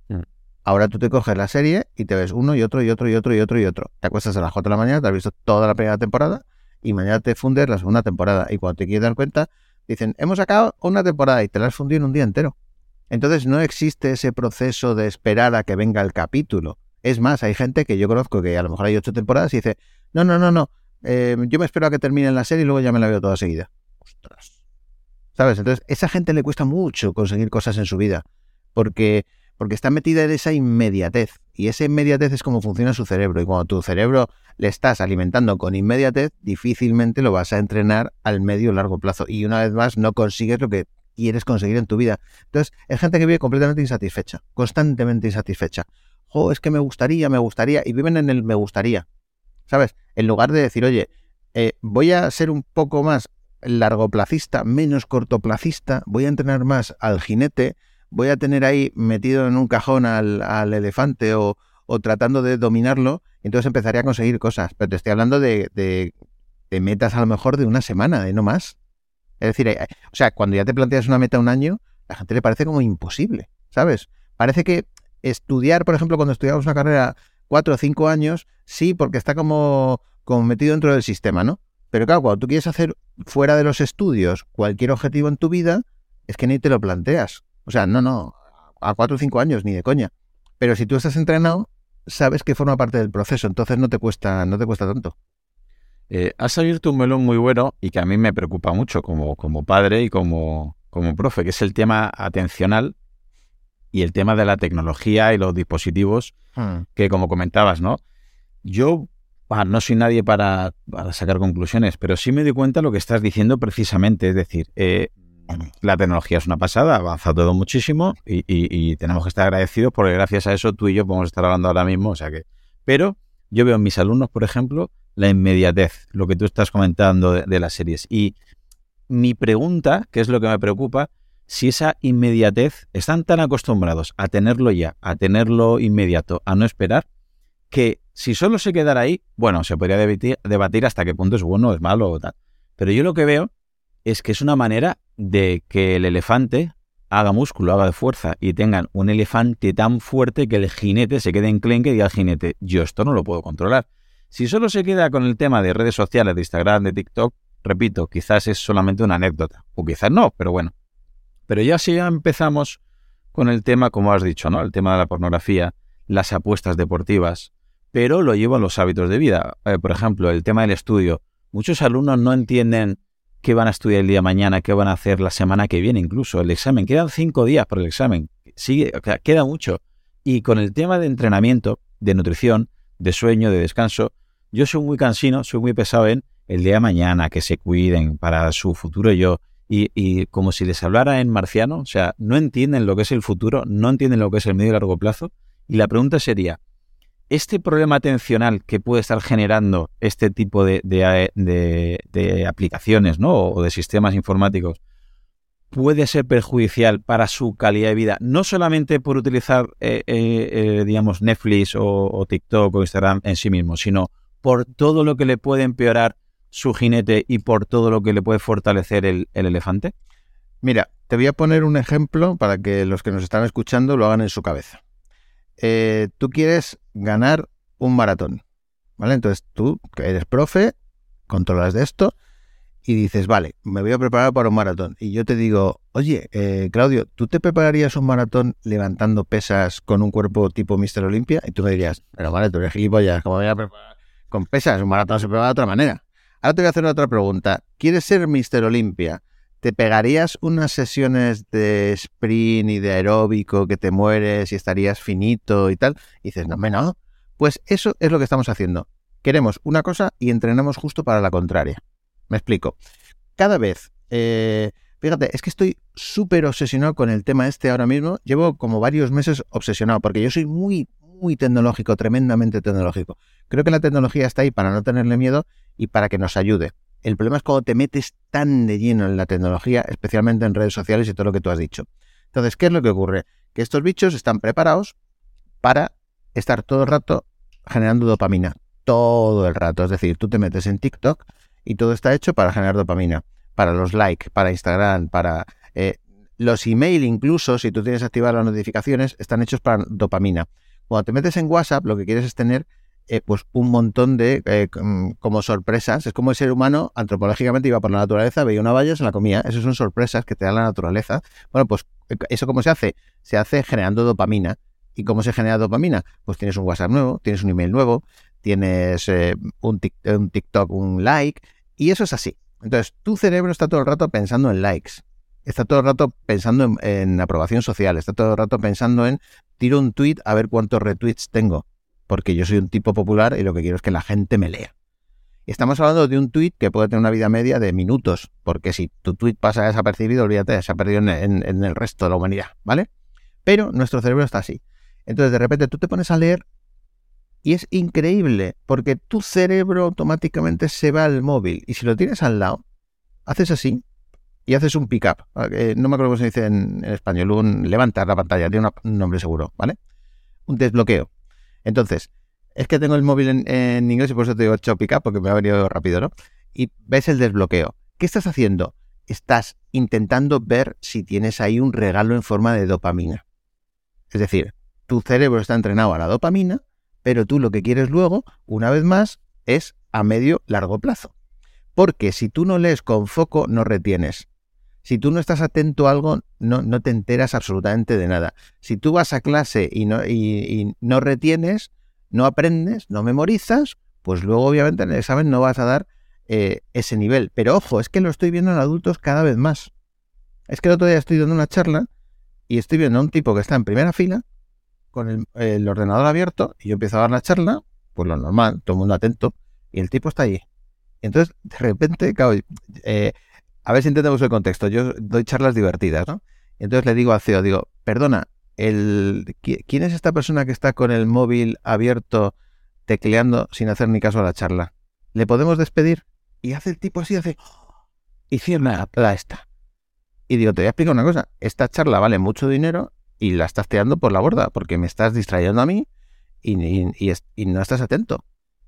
Mm. Ahora tú te coges la serie y te ves uno y otro y otro y otro y otro y otro. Te acuestas a las 4 de la mañana, te has visto toda la primera temporada y mañana te fundes la segunda temporada. Y cuando te quieres dar cuenta, dicen, hemos sacado una temporada y te la has fundido en un día entero. Entonces no existe ese proceso de esperar a que venga el capítulo. Es más, hay gente que yo conozco que a lo mejor hay ocho temporadas y dice, no, no, no, no, eh, yo me espero a que termine la serie y luego ya me la veo toda seguida. Ostras. ¿Sabes? Entonces, esa gente le cuesta mucho conseguir cosas en su vida, porque, porque está metida en esa inmediatez. Y esa inmediatez es como funciona su cerebro. Y cuando tu cerebro le estás alimentando con inmediatez, difícilmente lo vas a entrenar al medio o largo plazo. Y una vez más, no consigues lo que quieres conseguir en tu vida. Entonces, es gente que vive completamente insatisfecha, constantemente insatisfecha. Jo, es que me gustaría, me gustaría, y viven en el me gustaría. ¿Sabes? En lugar de decir, oye, eh, voy a ser un poco más largoplacista, menos cortoplacista, voy a entrenar más al jinete, voy a tener ahí metido en un cajón al, elefante o, tratando de dominarlo, entonces empezaría a conseguir cosas. Pero te estoy hablando de, metas a lo mejor de una semana, de no más. Es decir, eh, o sea, cuando ya te planteas una meta un año, la gente le parece como imposible, ¿sabes? Parece que estudiar, por ejemplo, cuando estudiamos una carrera cuatro o cinco años, sí, porque está como, como metido dentro del sistema, ¿no? Pero claro, cuando tú quieres hacer fuera de los estudios cualquier objetivo en tu vida, es que ni te lo planteas. O sea, no, no, a cuatro o cinco años, ni de coña. Pero si tú estás entrenado, sabes que forma parte del proceso, entonces no te cuesta, no te cuesta tanto. Eh, has abierto un melón muy bueno y que a mí me preocupa mucho como, como padre y como, como profe, que es el tema atencional y el tema de la tecnología y los dispositivos hmm. que, como comentabas, ¿no? Yo no soy nadie para, sacar conclusiones, pero sí me doy cuenta de lo que estás diciendo precisamente. Es decir, eh, la tecnología es una pasada, ha avanzado todo muchísimo y, tenemos que estar agradecidos porque gracias a eso tú y yo podemos estar hablando ahora mismo. O sea que, pero yo veo en mis alumnos, por ejemplo, la inmediatez, lo que tú estás comentando de, de las series. Y mi pregunta, que es lo que me preocupa, si esa inmediatez, están tan acostumbrados a tenerlo ya, a tenerlo inmediato, a no esperar, que si solo se quedara ahí, bueno, se podría debatir, hasta qué punto es bueno, es malo o tal. Pero yo lo que veo es que es una manera de que el elefante haga músculo, haga de fuerza y tengan un elefante tan fuerte que el jinete se quede enclenque y diga al jinete, yo esto no lo puedo controlar. Si solo se queda con el tema de redes sociales, de Instagram, de TikTok, repito, quizás es solamente una anécdota, o quizás no, pero bueno, pero ya si ya empezamos con el tema, como has dicho, ¿no? El tema de la pornografía, las apuestas deportivas, pero lo llevo a los hábitos de vida. Eh, por ejemplo, el tema del estudio. Muchos alumnos no entienden qué van a estudiar el día de mañana, qué van a hacer la semana que viene, incluso el examen. Quedan cinco días para el examen. Sigue, queda mucho. Y con el tema de entrenamiento, de nutrición, de sueño, de descanso, yo soy muy cansino, soy muy pesado en el día de mañana, que se cuiden para su futuro yo. Y, y, como si les hablara en marciano, o sea, no entienden lo que es el futuro, no entienden lo que es el medio y largo plazo. Y la pregunta sería, ¿este problema atencional que puede estar generando este tipo de, de, aplicaciones ¿no? o de sistemas informáticos puede ser perjudicial para su calidad de vida? No solamente por utilizar, eh, eh, eh, digamos, Netflix o, TikTok o Instagram en sí mismo, sino por todo lo que le puede empeorar su jinete y por todo lo que le puede fortalecer el, elefante? Mira, te voy a poner un ejemplo para que los que nos están escuchando lo hagan en su cabeza. Eh, tú quieres ganar un maratón, ¿vale? Entonces tú, que eres profe, controlas de esto y dices, vale, me voy a preparar para un maratón. Y yo te digo, oye, eh, Claudio, ¿tú te prepararías un maratón levantando pesas con un cuerpo tipo Mister Olympia? Y tú me dirías, pero vale, tú eres gilipollas, ¿cómo voy a preparar con pesas? Un maratón se prepara de otra manera. Ahora te voy a hacer otra pregunta. ¿Quieres ser Mr. Olympia? ¿Te pegarías unas sesiones de sprint y de aeróbico que te mueres y estarías finito y tal? Y dices, no, me no. Pues eso es lo que estamos haciendo. Queremos una cosa y entrenamos justo para la contraria. Me explico. Cada vez, eh, fíjate, es que estoy súper obsesionado con el tema este ahora mismo. Llevo como varios meses obsesionado porque yo soy muy, muy tecnológico, tremendamente tecnológico. Creo que la tecnología está ahí para no tenerle miedo y para que nos ayude. El problema es cuando te metes tan de lleno en la tecnología, especialmente en redes sociales y todo lo que tú has dicho. Entonces, ¿qué es lo que ocurre? Que estos bichos están preparados para estar todo el rato generando dopamina. Todo el rato. Es decir, tú te metes en TikTok y todo está hecho para generar dopamina. Para los likes, para Instagram, para... Eh, los email incluso, si tú tienes activadas las notificaciones, están hechos para dopamina. Cuando te metes en WhatsApp, lo que quieres es tener eh, pues un montón de eh, mm, como sorpresas. Es como el ser humano antropológicamente iba por la naturaleza, veía una valla, se la comía. Esas son sorpresas que te da la naturaleza. Bueno, pues eh, eso cómo se hace? Se hace generando dopamina. ¿Y cómo se genera dopamina? Pues tienes un WhatsApp nuevo, tienes un email nuevo, tienes un, un TikTok, un like, y eso es así. Entonces, tu cerebro está todo el rato pensando en likes está todo el rato pensando en, aprobación social, está todo el rato pensando en tiro un tweet a ver cuántos retweets tengo, porque yo soy un tipo popular y lo que quiero es que la gente me lea. Estamos hablando de un tweet que puede tener una vida media de minutos, porque si tu tweet pasa desapercibido, olvídate, se ha perdido en, el resto de la humanidad, ¿vale? Pero nuestro cerebro está así. Entonces de repente tú te pones a leer y es increíble, porque tu cerebro automáticamente se va al móvil y si lo tienes al lado, haces así y haces un pick-up. No me acuerdo cómo se dice en, español, un levantar la pantalla, tiene un nombre seguro, ¿vale? Un desbloqueo. Entonces, es que tengo el móvil en, inglés y por eso te digo hecho pick-up porque me ha venido rápido, ¿no? Y ves el desbloqueo. ¿Qué estás haciendo? Estás intentando ver si tienes ahí un regalo en forma de dopamina. Es decir, tu cerebro está entrenado a la dopamina, pero tú lo que quieres luego, una vez más, es a medio largo plazo. Porque si tú no lees con foco, no retienes. Si tú no estás atento a algo, no, te enteras absolutamente de nada. Si tú vas a clase y no, y, no retienes, no aprendes, no memorizas, pues luego obviamente en el examen no vas a dar eh, ese nivel. Pero ojo, es que lo estoy viendo en adultos cada vez más. Es que el otro día estoy dando una charla y estoy viendo a un tipo que está en primera fila con el, ordenador abierto y yo empiezo a dar la charla, pues lo normal, todo el mundo atento, y el tipo está allí. entonces, de repente, claro, eh, a ver si entendemos el contexto. Yo doy charlas divertidas, ¿no? Entonces le digo al CEO, digo, perdona, ¿quién es esta persona que está con el móvil abierto tecleando sin hacer ni caso a la charla? ¿Le podemos despedir? Y hace el tipo así, hace... Y cierra la esta. Y digo, te voy a explicar una cosa. Esta charla vale mucho dinero y la estás tirando por la borda porque me estás distrayendo a mí y, y no estás atento.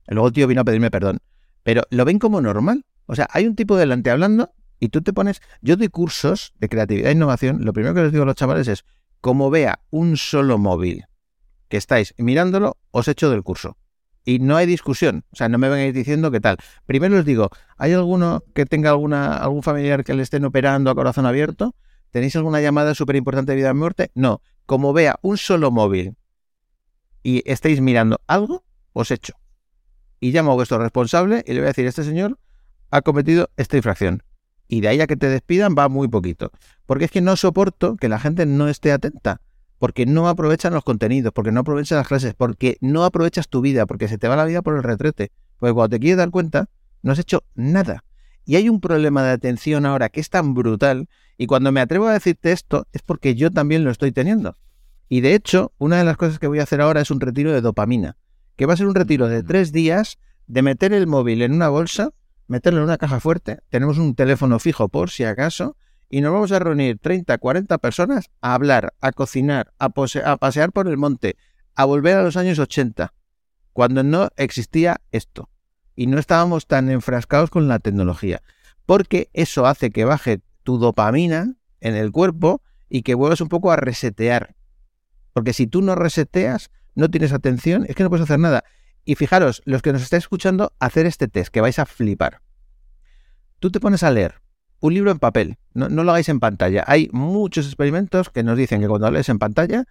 Luego el tío vino a pedirme perdón. Pero lo ven como normal. O sea, hay un tipo delante hablando y tú te pones, yo doy cursos de creatividad e innovación, lo primero que les digo a los chavales es, como vea un solo móvil que estáis mirándolo, os echo del curso. Y no hay discusión, o sea, no me vengáis diciendo qué tal. Primero os digo, ¿hay alguno que tenga alguna, algún familiar que le estén operando a corazón abierto? ¿Tenéis alguna llamada súper importante de vida o muerte? No, como vea un solo móvil y estáis mirando algo, os echo. Y llamo a vuestro responsable y le voy a decir, este señor ha cometido esta infracción y de ahí a que te despidan va muy poquito. Porque es que no soporto que la gente no esté atenta. porque no aprovechan los contenidos, porque no aprovechas las clases, porque no aprovechas tu vida, porque se te va la vida por el retrete. Porque cuando te quieres dar cuenta, no has hecho nada. Y hay un problema de atención ahora que es tan brutal, y cuando me atrevo a decirte esto es porque yo también lo estoy teniendo. Y de hecho, una de las cosas que voy a hacer ahora es un retiro de dopamina, que va a ser un retiro de tres días de meter el móvil en una bolsa, meterlo en una caja fuerte, tenemos un teléfono fijo por si acaso, y nos vamos a reunir 30, 40 personas a hablar, a cocinar, a, a pasear por el monte, a volver a los años 80, cuando no existía esto y no estábamos tan enfrascados con la tecnología, porque eso hace que baje tu dopamina en el cuerpo y que vuelvas un poco a resetear. Porque si tú no reseteas, no tienes atención, es que no puedes hacer nada. Y fijaros, los que nos estáis escuchando, hacer este test, que vais a flipar. Tú te pones a leer un libro en papel, no, no lo hagáis en pantalla. Hay muchos experimentos que nos dicen que cuando lees en pantalla,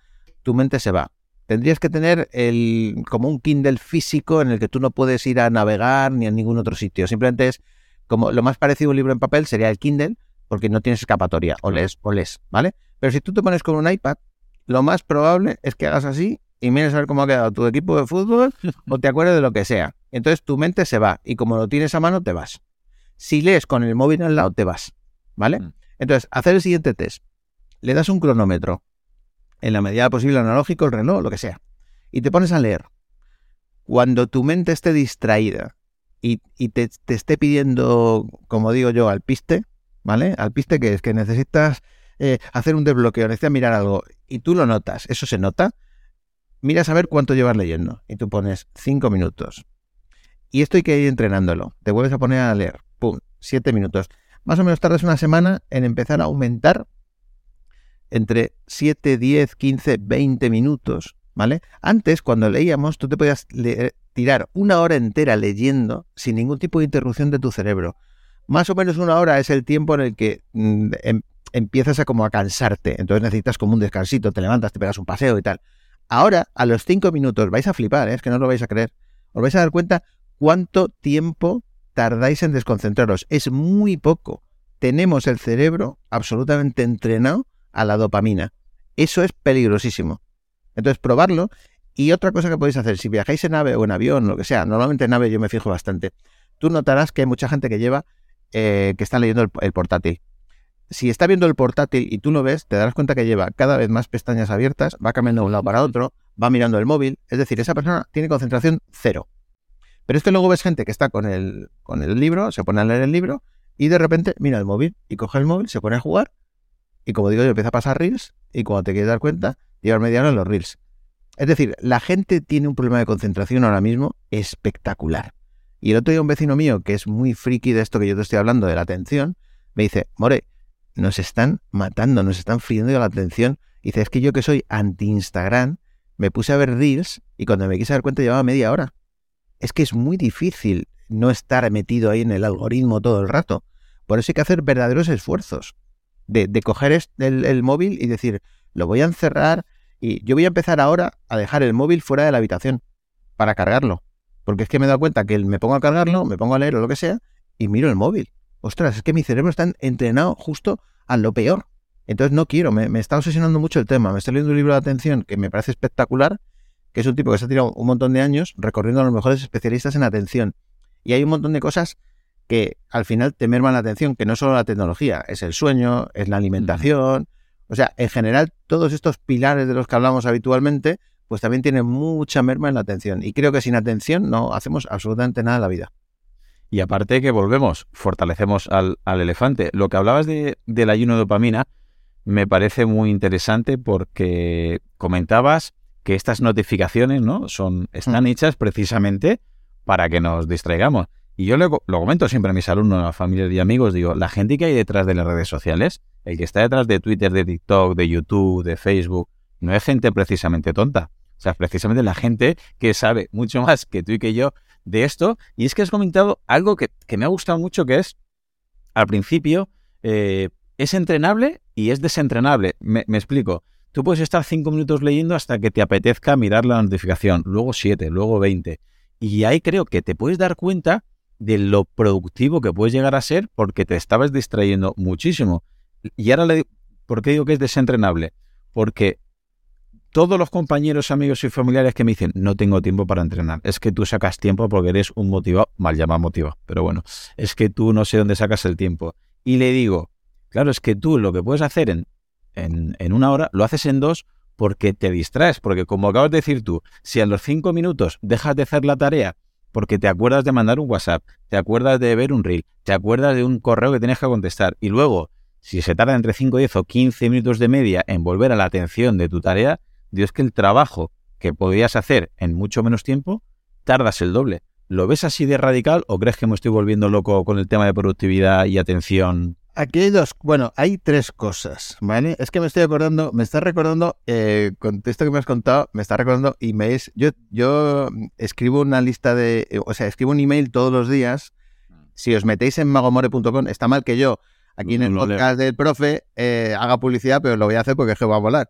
tu mente se va. Tendrías que tener el, como un Kindle físico en el que tú no puedes ir a navegar ni a ningún otro sitio. Simplemente es como lo más parecido a un libro en papel sería el Kindle, porque no tienes escapatoria, o lees, o lees, ¿vale? Pero si tú te pones con un iPad, lo más probable es que hagas así y mires a ver cómo ha quedado tu equipo de fútbol o te acuerdes de lo que sea. Entonces tu mente se va y como lo tienes a mano te vas. Si lees con el móvil al lado te vas, ¿vale? Mm. Entonces, hacer el siguiente test. Le das un cronómetro en la medida posible analógico, el reloj, lo que sea, y te pones a leer. Cuando tu mente esté distraída y, te, esté pidiendo, como digo yo, al piste, ¿vale? Al piste que es que necesitas eh, hacer un desbloqueo, necesitas mirar algo, y tú lo notas, eso se nota, miras a ver cuánto llevas leyendo, y tú pones cinco minutos. Y esto hay que ir entrenándolo. Te vuelves a poner a leer, pum, siete minutos. Más o menos tardas una semana en empezar a aumentar entre 7, 10, 15, 20 minutos, ¿vale? Antes, cuando leíamos, tú te podías tirar una hora entera leyendo sin ningún tipo de interrupción de tu cerebro. Más o menos una hora es el tiempo en el que mm, em, empiezas a como a cansarte, entonces necesitas como un descansito, te levantas, te pegas un paseo y tal. Ahora, a los 5 minutos, vais a flipar, ¿eh? es que no lo vais a creer. Os vais a dar cuenta cuánto tiempo tardáis en desconcentraros. Es muy poco. Tenemos el cerebro absolutamente entrenado a la dopamina. Eso es peligrosísimo. Entonces, probarlo. Y otra cosa que podéis hacer, si viajáis en nave o en avión, lo que sea, normalmente en nave yo me fijo bastante, tú notarás que hay mucha gente que lleva, eh, que está leyendo el, portátil. Si está viendo el portátil y tú lo ves, te darás cuenta que lleva cada vez más pestañas abiertas, va cambiando de un lado para otro, va mirando el móvil, es decir, esa persona tiene concentración cero. Pero esto luego ves gente que está con el, con el libro, se pone a leer el libro y de repente mira el móvil y coge el móvil, se pone a jugar y como digo yo, empieza a pasar reels y cuando te quieres dar cuenta, llevar media hora en los reels. Es decir, la gente tiene un problema de concentración ahora mismo espectacular. Y el otro día un vecino mío, que es muy friki de esto que yo te estoy hablando, de la atención, me dice, More, nos están matando, nos están friendo la atención. Y dice, es que yo que soy anti-Instagram, me puse a ver reels y cuando me quise dar cuenta llevaba media hora. Es que es muy difícil no estar metido ahí en el algoritmo todo el rato. Por eso hay que hacer verdaderos esfuerzos de, coger el, móvil y decir, lo voy a encerrar y yo voy a empezar ahora a dejar el móvil fuera de la habitación para cargarlo. Porque es que me he dado cuenta que me pongo a cargarlo, me pongo a leer o lo que sea y miro el móvil. Ostras, es que mi cerebro está entrenado justo a lo peor. Entonces no quiero, me, me, está obsesionando mucho el tema. Me estoy leyendo un libro de atención que me parece espectacular, que es un tipo que se ha tirado un montón de años recorriendo a los mejores especialistas en atención. Y hay un montón de cosas que al final te merman la atención, que no solo la tecnología, es el sueño, es la alimentación. O sea, en general, todos estos pilares de los que hablamos habitualmente, pues también tienen mucha merma en la atención. Y creo que sin atención no hacemos absolutamente nada en la vida. Y aparte que volvemos, fortalecemos al, elefante. Lo que hablabas de, del ayuno de dopamina me parece muy interesante porque comentabas que estas notificaciones ¿no? Son, están mm. hechas precisamente para que nos distraigamos. Y yo lo, comento siempre a mis alumnos, a familias y amigos, digo, la gente que hay detrás de las redes sociales, el que está detrás de Twitter, de TikTok, de YouTube, de Facebook, no es gente precisamente tonta. O sea, precisamente la gente que sabe mucho más que tú y que yo de esto. Y es que has comentado algo que, me ha gustado mucho, que es, al principio, eh, es entrenable y es desentrenable. Me, me, explico. Tú puedes estar cinco minutos leyendo hasta que te apetezca mirar la notificación, luego siete, luego veinte. Y ahí creo que te puedes dar cuenta de lo productivo que puedes llegar a ser porque te estabas distrayendo muchísimo. Y ahora le ¿por qué digo que es desentrenable? Porque todos los compañeros, amigos y familiares que me dicen, no tengo tiempo para entrenar. Es que tú sacas tiempo porque eres un motivado, mal llamado motivado, pero bueno, es que tú no sé dónde sacas el tiempo. Y le digo, claro, es que tú lo que puedes hacer en, en, en una hora, lo haces en dos porque te distraes, porque como acabas de decir tú, si a los cinco minutos dejas de hacer la tarea porque te acuerdas de mandar un WhatsApp, te acuerdas de ver un reel, te acuerdas de un correo que tienes que contestar y luego, si se tarda entre 5, 10 o 15 minutos de media en volver a la atención de tu tarea, Dios que el trabajo que podías hacer en mucho menos tiempo, tardas el doble. ¿Lo ves así de radical o crees que me estoy volviendo loco con el tema de productividad y atención? Aquí hay dos, bueno, hay tres cosas, ¿vale? Es que me estoy acordando, me está recordando, eh, con esto que me has contado, me está recordando emails. Yo, yo escribo una lista de, eh, o sea, escribo un email todos los días. Si os metéis en magomore.com, está mal que yo, aquí en el podcast del profe, eh, haga publicidad, pero lo voy a hacer porque es que va a volar.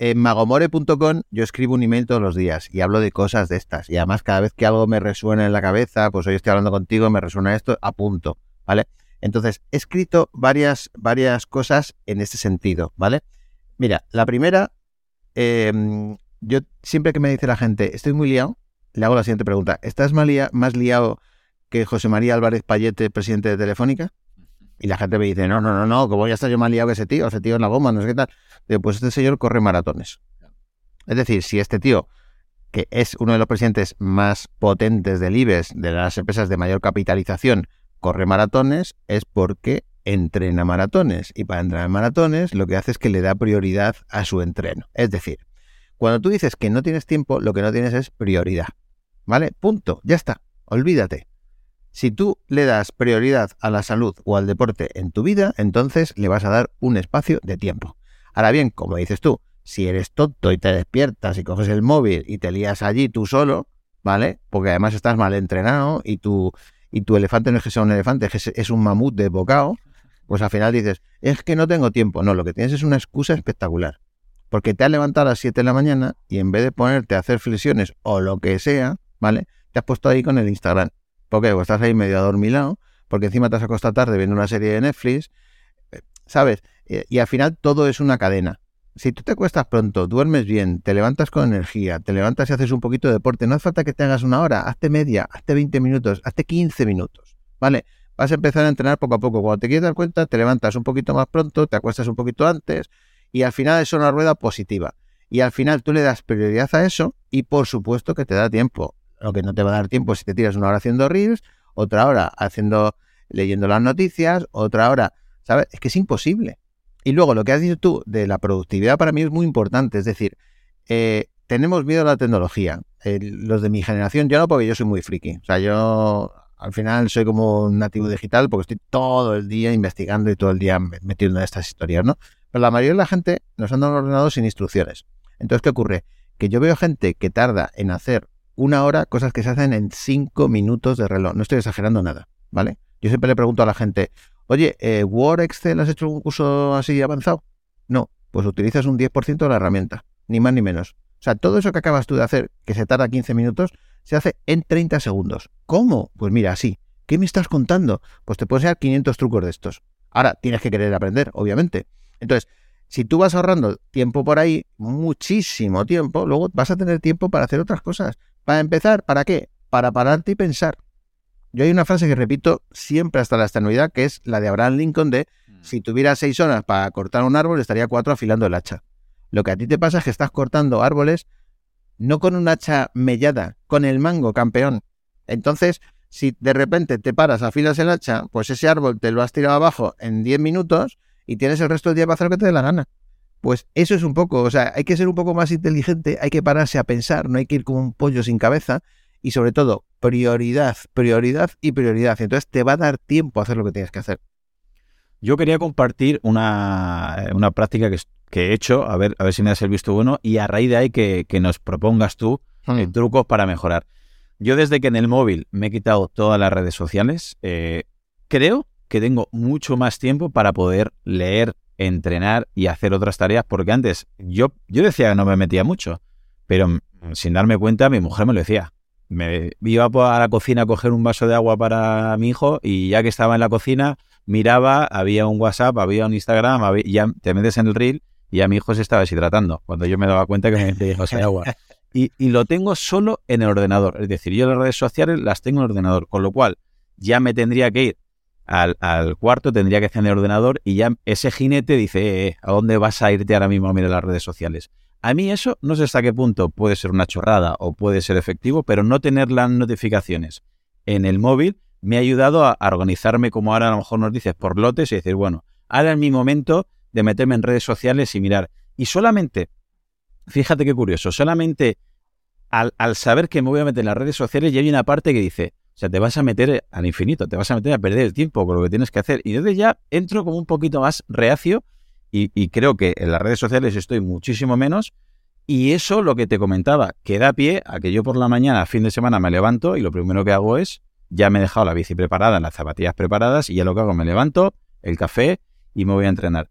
En magomore.com yo escribo un email todos los días y hablo de cosas de estas. Y además cada vez que algo me resuena en la cabeza, pues hoy estoy hablando contigo, me resuena esto, apunto, ¿vale? Entonces, he escrito varias, varias cosas en este sentido, ¿vale? Mira, la primera, em, yo siempre que me dice la gente, estoy muy liado, le hago la siguiente pregunta. ¿Estás más, más liado que José María Álvarez Payete, presidente de Telefónica? Y la gente me dice, no, no, no, no, como ya está yo más liado que ese tío, ese tío en la goma, no sé qué tal. Digo, pues este señor corre maratones. Es decir, si este tío, que es uno de los presidentes más potentes del IBEX, de las empresas de mayor capitalización, corre maratones, es porque entrena maratones. Y para entrenar maratones, lo que hace es que le da prioridad a su entreno. Es decir, cuando tú dices que no tienes tiempo, lo que no tienes es prioridad. ¿Vale? Punto. Ya está. Olvídate. Si tú le das prioridad a la salud o al deporte en tu vida, entonces le vas a dar un espacio de tiempo. Ahora bien, como dices tú, si eres tonto y te despiertas y coges el móvil y te lías allí tú solo, ¿vale? Porque además estás mal entrenado y tu, y tu elefante no es que sea un elefante, es que es un mamut de bocado, pues al final dices, es que no tengo tiempo. No, lo que tienes es una excusa espectacular. Porque te has levantado a las 7 de la mañana y en vez de ponerte a hacer flexiones o lo que sea, ¿vale? Te has puesto ahí con el Instagram. ¿Por qué? Pues estás ahí medio adormilado, porque encima te has acostado tarde viendo una serie de Netflix, eh, ¿sabes? Y al final todo es una cadena. Si tú te acuestas pronto, duermes bien, te levantas con energía, te levantas y haces un poquito de deporte, no hace falta que te hagas una hora, hazte media, hazte 20 minutos, hazte 15 minutos, ¿vale? Vas a empezar a entrenar poco a poco. Cuando te quieres dar cuenta, te levantas un poquito más pronto, te acuestas un poquito antes y al final es una rueda positiva. Y al final tú le das prioridad a eso y por supuesto que te da tiempo lo que no te va a dar tiempo si te tiras una hora haciendo reels, otra hora haciendo, leyendo las noticias, otra hora, ¿sabes? Es que es imposible. Y luego lo que has dicho tú de la productividad para mí es muy importante, es decir, eh, tenemos miedo a la tecnología. los de mi generación, yo no, porque yo soy muy friki. O sea, yo al final soy como un nativo digital porque estoy todo el día investigando y todo el día metiendo en estas historias, ¿no? Pero la mayoría de la gente nos han dado sin instrucciones. Entonces, ¿qué ocurre? Que yo veo gente que tarda en hacer una hora cosas que se hacen en cinco minutos de reloj. No estoy exagerando nada, ¿vale? Yo siempre le pregunto a la gente, oye, eh, ¿Word, Excel, has hecho un curso así avanzado? No, pues utilizas un 10% de la herramienta, ni más ni menos. O sea, todo eso que acabas tú de hacer, que se tarda 15 minutos, se hace en 30 segundos. ¿Cómo? Pues mira, así. ¿Qué me estás contando? Pues te puedo enseñar 500 trucos de estos. Ahora, tienes que querer aprender, obviamente. Entonces, si tú vas ahorrando tiempo por ahí, muchísimo tiempo, luego vas a tener tiempo para hacer otras cosas. Para empezar, ¿para qué? Para pararte y pensar. Yo hay una frase que repito siempre hasta la estanuidad, que es la de Abraham Lincoln de mm. si tuviera seis horas para cortar un árbol, estaría cuatro afilando el hacha. Lo que a ti te pasa es que estás cortando árboles no con un hacha mellada, con el mango, campeón. Entonces, si de repente te paras, afilas el hacha, pues ese árbol te lo has tirado abajo en diez minutos y tienes el resto del día para hacer lo que te dé la gana. Pues eso es un poco, o sea, hay que ser un poco más inteligente, hay que pararse a pensar, no hay que ir como un pollo sin cabeza y sobre todo prioridad, prioridad y prioridad. Entonces te va a dar tiempo a hacer lo que tienes que hacer. Yo quería compartir una, una práctica que, que, he hecho, a ver, a ver si me das el visto bueno, y a raíz de ahí que, que nos propongas tú hmm. trucos para mejorar. Yo desde que en el móvil me he quitado todas las redes sociales, eh, creo que tengo mucho más tiempo para poder leer, entrenar y hacer otras tareas, porque antes yo, yo decía que no me metía mucho, pero sin darme cuenta mi mujer me lo decía. Me iba a la cocina a coger un vaso de agua para mi hijo y ya que estaba en la cocina miraba, había un WhatsApp, había un Instagram, ya te metes en el reel y a mi hijo se estaba deshidratando cuando yo me daba cuenta que me dejó agua. Y, y, lo tengo solo en el ordenador. Es decir, yo las redes sociales las tengo en el ordenador, con lo cual ya me tendría que ir al, al cuarto, tendría que encender el ordenador y ya ese jinete dice, eh, eh, ¿a dónde vas a irte ahora mismo a mirar las redes sociales? A mí eso no sé hasta qué punto puede ser una chorrada o puede ser efectivo, pero no tener las notificaciones en el móvil me ha ayudado a, organizarme como ahora a lo mejor nos dices por lotes y decir, bueno, ahora es mi momento de meterme en redes sociales y mirar. Y solamente, fíjate qué curioso, solamente al, saber que me voy a meter en las redes sociales ya hay una parte que dice, o sea, te vas a meter al infinito, te vas a meter a perder el tiempo con lo que tienes que hacer. Y entonces ya entro como un poquito más reacio y, y creo que en las redes sociales estoy muchísimo menos. Y eso lo que te comentaba, que da pie a que yo por la mañana, fin de semana, me levanto y lo primero que hago es ya me he dejado la bici preparada, las zapatillas preparadas y ya lo que hago, me levanto, el café y me voy a entrenar.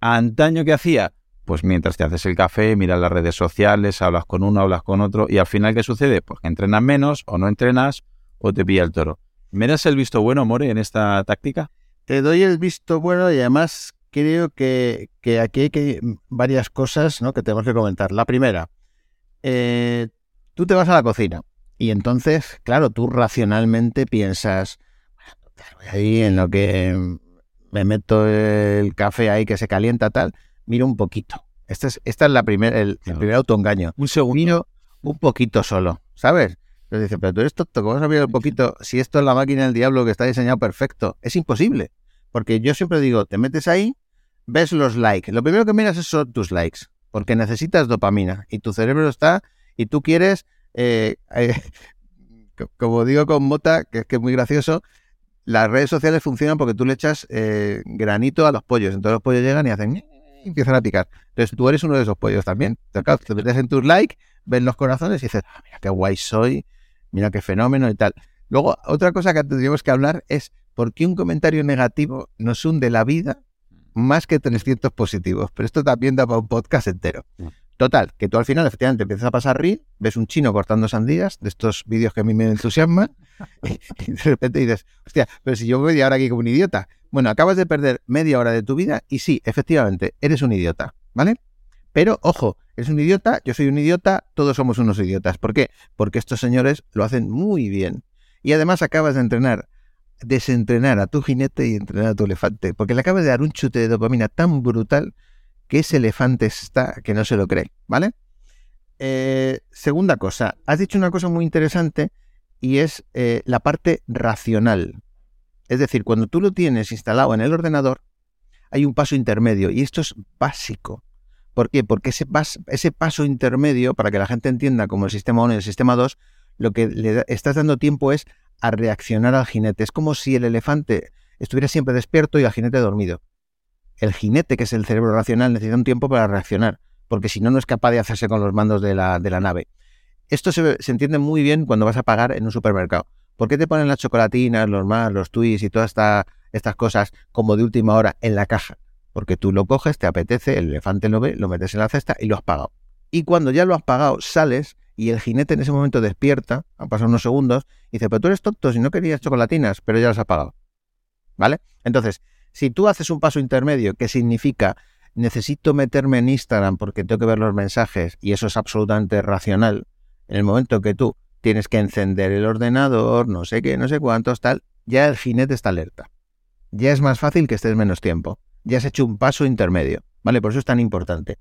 ¿Antaño que hacía? Pues mientras te haces el café, miras las redes sociales, hablas con uno, hablas con otro y al final ¿qué sucede? Pues que entrenas menos o no entrenas o te pilla el toro. ¿Me das el visto bueno, More, en esta táctica? Te doy el visto bueno y además creo que, aquí hay que, varias cosas ¿no? que tenemos que comentar. La primera, eh, tú te vas a la cocina y entonces, claro, tú racionalmente piensas, ahí en lo que me meto el café ahí que se calienta tal, miro un poquito. Esta es, esta es la primer, el, primer autoengaño. Un segundo. Miro un poquito solo, ¿sabes? Entonces dice, pero tú tonto, ¿cómo mirar un poquito si esto es la máquina del diablo que está diseñado perfecto? Es imposible. Porque yo siempre digo, te metes ahí, ves los likes. Lo primero que miras son tus likes, porque necesitas dopamina y tu cerebro está y tú quieres eh, eh, como digo con Mota, que es que es muy gracioso, las redes sociales funcionan porque tú le echas eh, granito a los pollos. Entonces los pollos llegan y hacen y empiezan a picar. Entonces tú eres uno de esos pollos también. Te metes en tus likes, ven los corazones y dices, ah, mira qué guay soy, mira qué fenómeno y tal. Luego, otra cosa que tendríamos que hablar es por qué un comentario negativo nos hunde la vida más que 300 positivos. Pero esto también da para un podcast entero. Total, que tú al final efectivamente empiezas a pasar reel, ves un chino cortando sandías, de estos vídeos que a mí me entusiasman, y, de repente dices, hostia, pero si yo voy ahora aquí como un idiota. Bueno, acabas de perder media hora de tu vida y sí, efectivamente, eres un idiota, ¿vale? Pero, ojo, eres un idiota, yo soy un idiota, todos somos unos idiotas. ¿Por qué? Porque estos señores lo hacen muy bien. Y además acabas de entrenar, desentrenar a tu jinete y entrenar a tu elefante, porque le acabas de dar un chute de dopamina tan brutal que ese elefante está que no se lo cree, ¿vale? Eh, segunda cosa, has dicho una cosa muy interesante y es eh, la parte racional. Es decir, cuando tú lo tienes instalado en el ordenador, hay un paso intermedio y esto es básico. ¿Por qué? Porque ese, ese paso intermedio, para que la gente entienda como el sistema 1 y el sistema 2, lo que le estás dando tiempo es a reaccionar al jinete. Es como si el elefante estuviera siempre despierto y el jinete dormido el jinete, que es el cerebro racional, necesita un tiempo para reaccionar, porque si no, no es capaz de hacerse con los mandos de la, nave. Esto se, entiende muy bien cuando vas a pagar en un supermercado. ¿Por qué te ponen las chocolatinas, los más, los tweets y todas estas cosas como de última hora en la caja? Porque tú lo coges, te apetece, el elefante lo ve, lo metes en la cesta y lo has pagado. Y cuando ya lo has pagado, sales y el jinete en ese momento despierta, han pasado unos segundos, y dice, pero tú eres tonto si no querías chocolatinas, pero ya las has pagado. ¿Vale? Entonces, si tú haces un paso intermedio que significa necesito meterme en Instagram porque tengo que ver los mensajes y eso es absolutamente racional, en el momento que tú tienes que encender el ordenador, no sé qué, no sé cuántos, tal, ya el jinete está alerta. Ya es más fácil que estés menos tiempo. Ya has hecho un paso intermedio, ¿vale? Por eso es tan importante.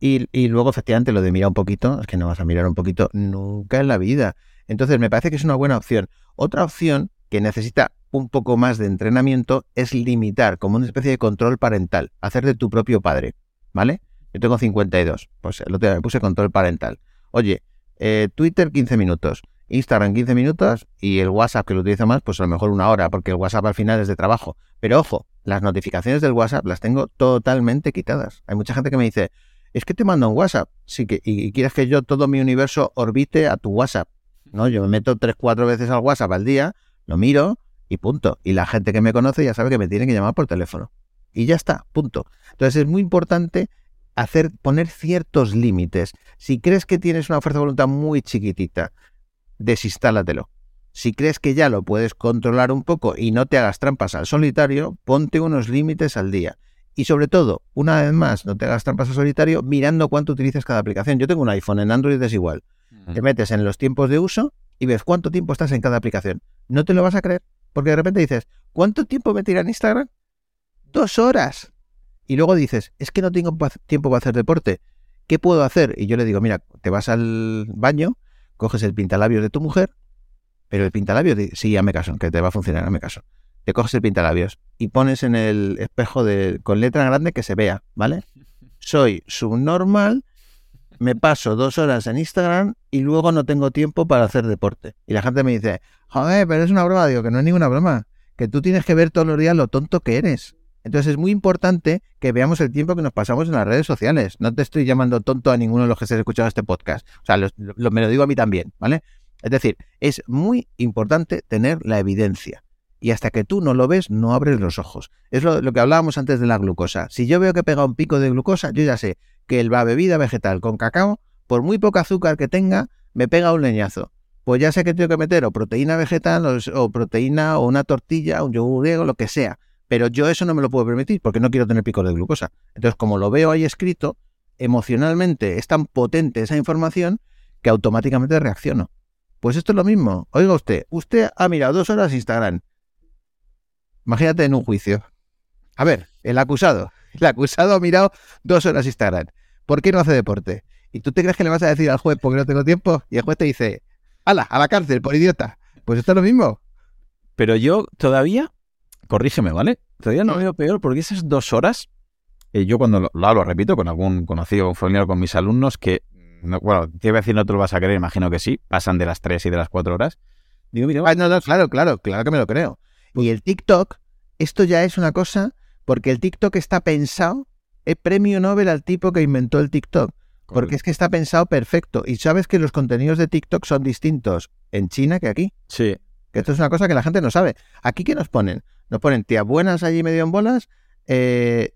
Y, y, luego, efectivamente, lo de mirar un poquito, es que no vas a mirar un poquito nunca en la vida. Entonces, me parece que es una buena opción. Otra opción que necesita un poco más de entrenamiento es limitar como una especie de control parental, hacer de tu propio padre, ¿vale? Yo tengo 52, pues el otro día me puse control parental. Oye, eh, Twitter 15 minutos, Instagram 15 minutos y el WhatsApp que lo utilizo más, pues a lo mejor una hora, porque el WhatsApp al final es de trabajo. Pero ojo, las notificaciones del WhatsApp las tengo totalmente quitadas. Hay mucha gente que me dice, es que te mando un WhatsApp, sí que, y, quieres que yo todo mi universo orbite a tu WhatsApp. No, yo me meto 3-4 veces al WhatsApp al día, lo miro, y punto. Y la gente que me conoce ya sabe que me tiene que llamar por teléfono. Y ya está, punto. Entonces es muy importante hacer, poner ciertos límites. Si crees que tienes una fuerza de voluntad muy chiquitita, desinstálatelo. Si crees que ya lo puedes controlar un poco y no te hagas trampas al solitario, ponte unos límites al día. Y sobre todo, una vez más, no te hagas trampas a solitario mirando cuánto utilizas cada aplicación. Yo tengo un iPhone, en Android es igual. Te metes en los tiempos de uso y ves cuánto tiempo estás en cada aplicación. No te lo vas a creer, porque de repente dices, ¿cuánto tiempo me tira en Instagram? Dos horas. Y luego dices, es que no tengo tiempo para hacer deporte. ¿Qué puedo hacer? Y yo le digo, mira, te vas al baño, coges el pintalabios de tu mujer, pero el pintalabios, sí, ya me caso, que te va a funcionar, ya me caso. Te coges el pintalabios y pones en el espejo de, con letra grande que se vea, ¿vale? Soy subnormal, me paso dos horas en Instagram y luego no tengo tiempo para hacer deporte. Y la gente me dice, joder, pero es una broma. Digo que no es ninguna broma, que tú tienes que ver todos los días lo tonto que eres. Entonces es muy importante que veamos el tiempo que nos pasamos en las redes sociales. No te estoy llamando tonto a ninguno de los que estés escuchando este podcast. O sea, me lo digo a mí también, ¿vale? Es decir, es muy importante tener la evidencia. Y hasta que tú no lo ves, no abres los ojos. Es lo, que hablábamos antes de la glucosa. Si yo veo que pega un pico de glucosa, yo ya sé que la bebida vegetal con cacao, por muy poco azúcar que tenga, me pega un leñazo. Pues ya sé que tengo que meter o proteína vegetal o, proteína o una tortilla, un yogur griego, lo que sea pero yo eso no me lo puedo permitir porque no quiero tener picos de glucosa. Entonces, como lo veo ahí escrito, emocionalmente es tan potente esa información que automáticamente reacciono. Pues esto es lo mismo. Oiga usted, usted ha mirado dos horas Instagram. Imagínate en un juicio. A ver, el acusado. El acusado ha mirado dos horas Instagram. ¿Por qué no hace deporte? ¿Y tú te crees que le vas a decir al juez porque no tengo tiempo? Y el juez te dice, ¡hala! A la cárcel, por idiota. Pues esto es lo mismo. Pero yo todavía corrígeme, ¿vale? Todavía no veo peor porque esas dos horas, eh, yo cuando lo, hablo, repito, con algún conocido, familiar, con mis alumnos, que, bueno, te iba a decir no te lo vas a creer, imagino que sí, pasan de las tres y de las cuatro horas. Digo, mira, no, no, claro, claro, claro que me lo creo. Y el TikTok, esto ya es una cosa, porque el TikTok está pensado, es premio Nobel al tipo que inventó el TikTok. Porque es que está pensado perfecto. Y sabes que los contenidos de TikTok son distintos en China que aquí. Sí. Que esto es una cosa que la gente no sabe. ¿Aquí qué nos ponen? Nos ponen tías buenas allí medio en bolas, eh,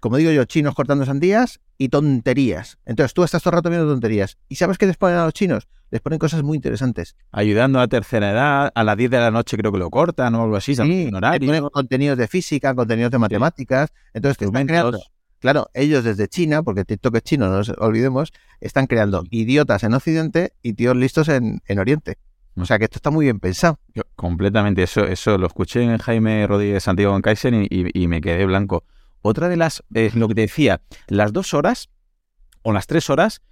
como digo yo, chinos cortando sandías y tonterías. Entonces tú estás todo el rato viendo tonterías. ¿Y sabes qué les ponen a los chinos? Les ponen cosas muy interesantes. Ayudando a la tercera edad, a las 10 de la noche creo que lo cortan o algo así, sí, Ponen contenidos de física, contenidos de matemáticas. Entonces te están creando, claro, ellos desde China, porque TikTok es chino, no nos olvidemos, están creando idiotas en Occidente y tíos listos en Oriente. O sea que esto está muy bien pensado. completamente, eso, eso lo escuché en Jaime Rodríguez Santiago en Kaiser y, me quedé blanco. Otra de las, es lo que te decía, las dos horas o las tres horas,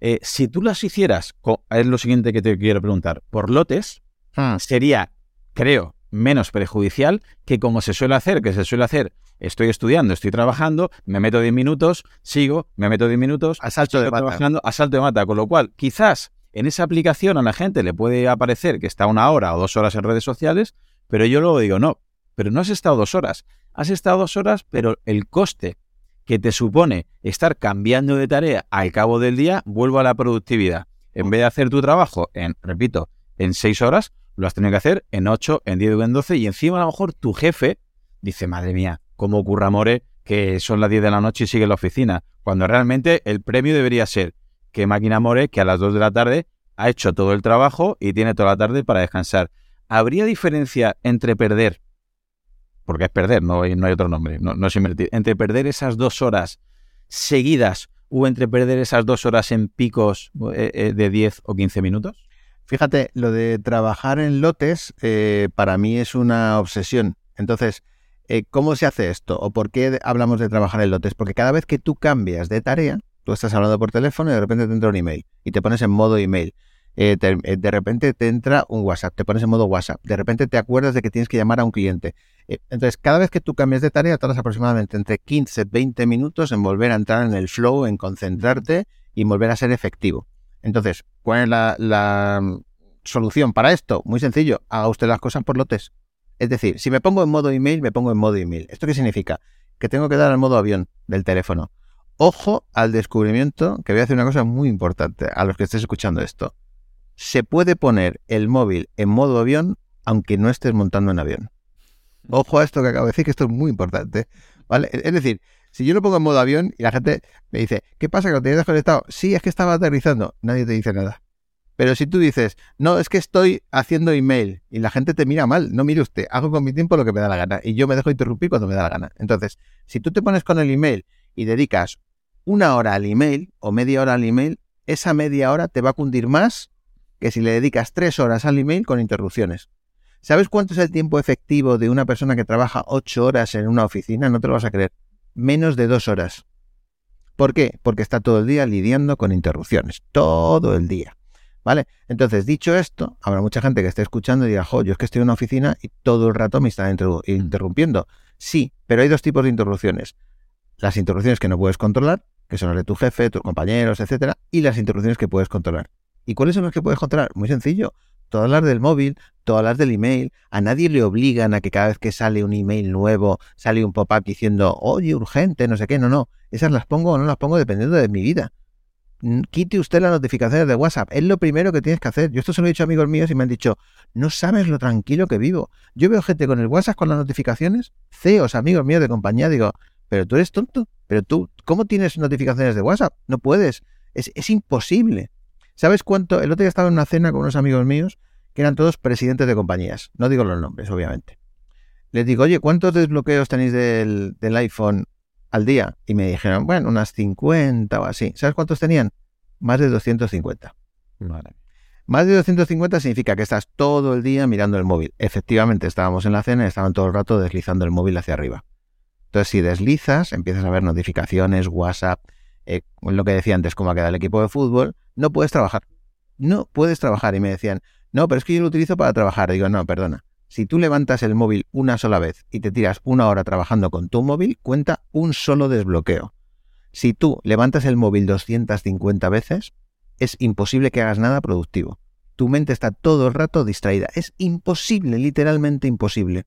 eh, si tú las hicieras, es lo siguiente que te quiero preguntar, por lotes, hmm. sería, creo, menos perjudicial que como se suele hacer, que se suele hacer, estoy estudiando, estoy trabajando, me meto 10 minutos, sigo, me meto 10 minutos, asalto de mata. asalto de mata, con lo cual quizás en esa aplicación a la gente le puede aparecer que está una hora o dos horas en redes sociales, pero yo luego digo, no, pero no has estado dos horas. Has estado dos horas, pero el coste que te supone estar cambiando de tarea al cabo del día, vuelvo a la productividad. En vez de hacer tu trabajo en, repito, en seis horas, lo has tenido que hacer en ocho, en diez o en doce, y encima a lo mejor tu jefe dice, madre mía, cómo ocurra more que son las diez de la noche y sigue en la oficina, cuando realmente el premio debería ser, que Máquina More, que a las 2 de la tarde ha hecho todo el trabajo y tiene toda la tarde para descansar. ¿Habría diferencia entre perder, porque es perder, no hay, no hay otro nombre, no, es invertir, entre perder esas dos horas seguidas o entre perder esas dos horas en picos eh, eh, de 10 o 15 minutos? Fíjate, lo de trabajar en lotes eh, para mí es una obsesión. Entonces, ¿cómo se hace esto? ¿O por qué hablamos de trabajar en lotes? Porque cada vez que tú cambias de tarea, Tú estás hablando por teléfono y de repente te entra un email y te pones en modo email. Eh, eh, de repente te entra un WhatsApp, te pones en modo WhatsApp. De repente te acuerdas de que tienes que llamar a un cliente. Eh, entonces, cada vez que tú cambias de tarea, tardas aproximadamente entre 15 20 minutos en volver a entrar en el flow, en concentrarte y volver a ser efectivo. Entonces, ¿cuál es la, la mm, solución para esto? Muy sencillo, haga usted las cosas por lotes. Es decir, si me pongo en modo email, me pongo en modo email. ¿Esto qué significa? Que tengo que dar al modo avión del teléfono. Ojo al descubrimiento, que voy a hacer una cosa muy importante a los que estés escuchando esto. Se puede poner el móvil en modo avión aunque no estés montando en avión. Ojo a esto que acabo de decir, que esto es muy importante. ¿Vale? Es decir, si yo lo pongo en modo avión y la gente me dice, ¿qué pasa que lo tenías desconectado? Sí, es que estaba aterrizando. Nadie te dice nada. Pero si tú dices, no, es que estoy haciendo email y la gente te mira mal, no mire usted, hago con mi tiempo lo que me da la gana y yo me dejo interrumpir cuando me da la gana. Entonces, si tú te pones con el email y dedicas una hora al email o media hora al email, esa media hora te va a cundir más que si le dedicas tres horas al email con interrupciones. ¿Sabes cuánto es el tiempo efectivo de una persona que trabaja ocho horas en una oficina? No te lo vas a creer. Menos de dos horas. ¿Por qué? Porque está todo el día lidiando con interrupciones. Todo el día. ¿Vale? Entonces, dicho esto, habrá mucha gente que esté escuchando y diga, jo, yo es que estoy en una oficina y todo el rato me están interrumpiendo. Sí, pero hay dos tipos de interrupciones. Las interrupciones que no puedes controlar, que son las de tu jefe, tus compañeros, etcétera, y las interrupciones que puedes controlar. ¿Y cuáles son las que puedes controlar? Muy sencillo. Todas las del móvil, todas las del email. A nadie le obligan a que cada vez que sale un email nuevo, sale un pop-up diciendo, oye, urgente, no sé qué. No, no. Esas las pongo o no las pongo dependiendo de mi vida quite usted las notificaciones de WhatsApp. Es lo primero que tienes que hacer. Yo esto se lo he dicho a amigos míos y me han dicho, no sabes lo tranquilo que vivo. Yo veo gente con el WhatsApp con las notificaciones, CEOs, amigos míos de compañía, digo, pero tú eres tonto. Pero tú, ¿cómo tienes notificaciones de WhatsApp? No puedes. Es, es imposible. ¿Sabes cuánto? El otro día estaba en una cena con unos amigos míos que eran todos presidentes de compañías. No digo los nombres, obviamente. Les digo, oye, ¿cuántos desbloqueos tenéis del, del iPhone al día. Y me dijeron, bueno, unas 50 o así. ¿Sabes cuántos tenían? Más de 250. Más de 250 significa que estás todo el día mirando el móvil. Efectivamente, estábamos en la cena y estaban todo el rato deslizando el móvil hacia arriba. Entonces, si deslizas, empiezas a ver notificaciones, WhatsApp, eh, lo que decía antes, cómo ha quedado el equipo de fútbol, no puedes trabajar. No puedes trabajar. Y me decían, no, pero es que yo lo utilizo para trabajar. Digo, no, perdona. Si tú levantas el móvil una sola vez y te tiras una hora trabajando con tu móvil, cuenta un solo desbloqueo. Si tú levantas el móvil 250 veces, es imposible que hagas nada productivo. Tu mente está todo el rato distraída. Es imposible, literalmente imposible.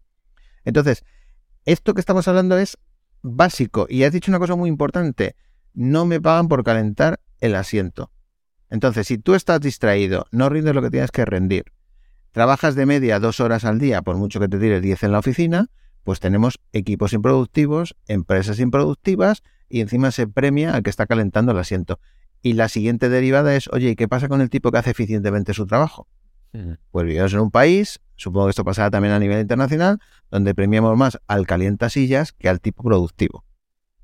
Entonces, esto que estamos hablando es básico. Y has dicho una cosa muy importante. No me pagan por calentar el asiento. Entonces, si tú estás distraído, no rindes lo que tienes que rendir, trabajas de media dos horas al día, por mucho que te tires 10 en la oficina, pues tenemos equipos improductivos, empresas improductivas y encima se premia al que está calentando el asiento. Y la siguiente derivada es, oye, ¿y qué pasa con el tipo que hace eficientemente su trabajo? Pues vivimos en un país, supongo que esto pasará también a nivel internacional, donde premiamos más al calientasillas que al tipo productivo.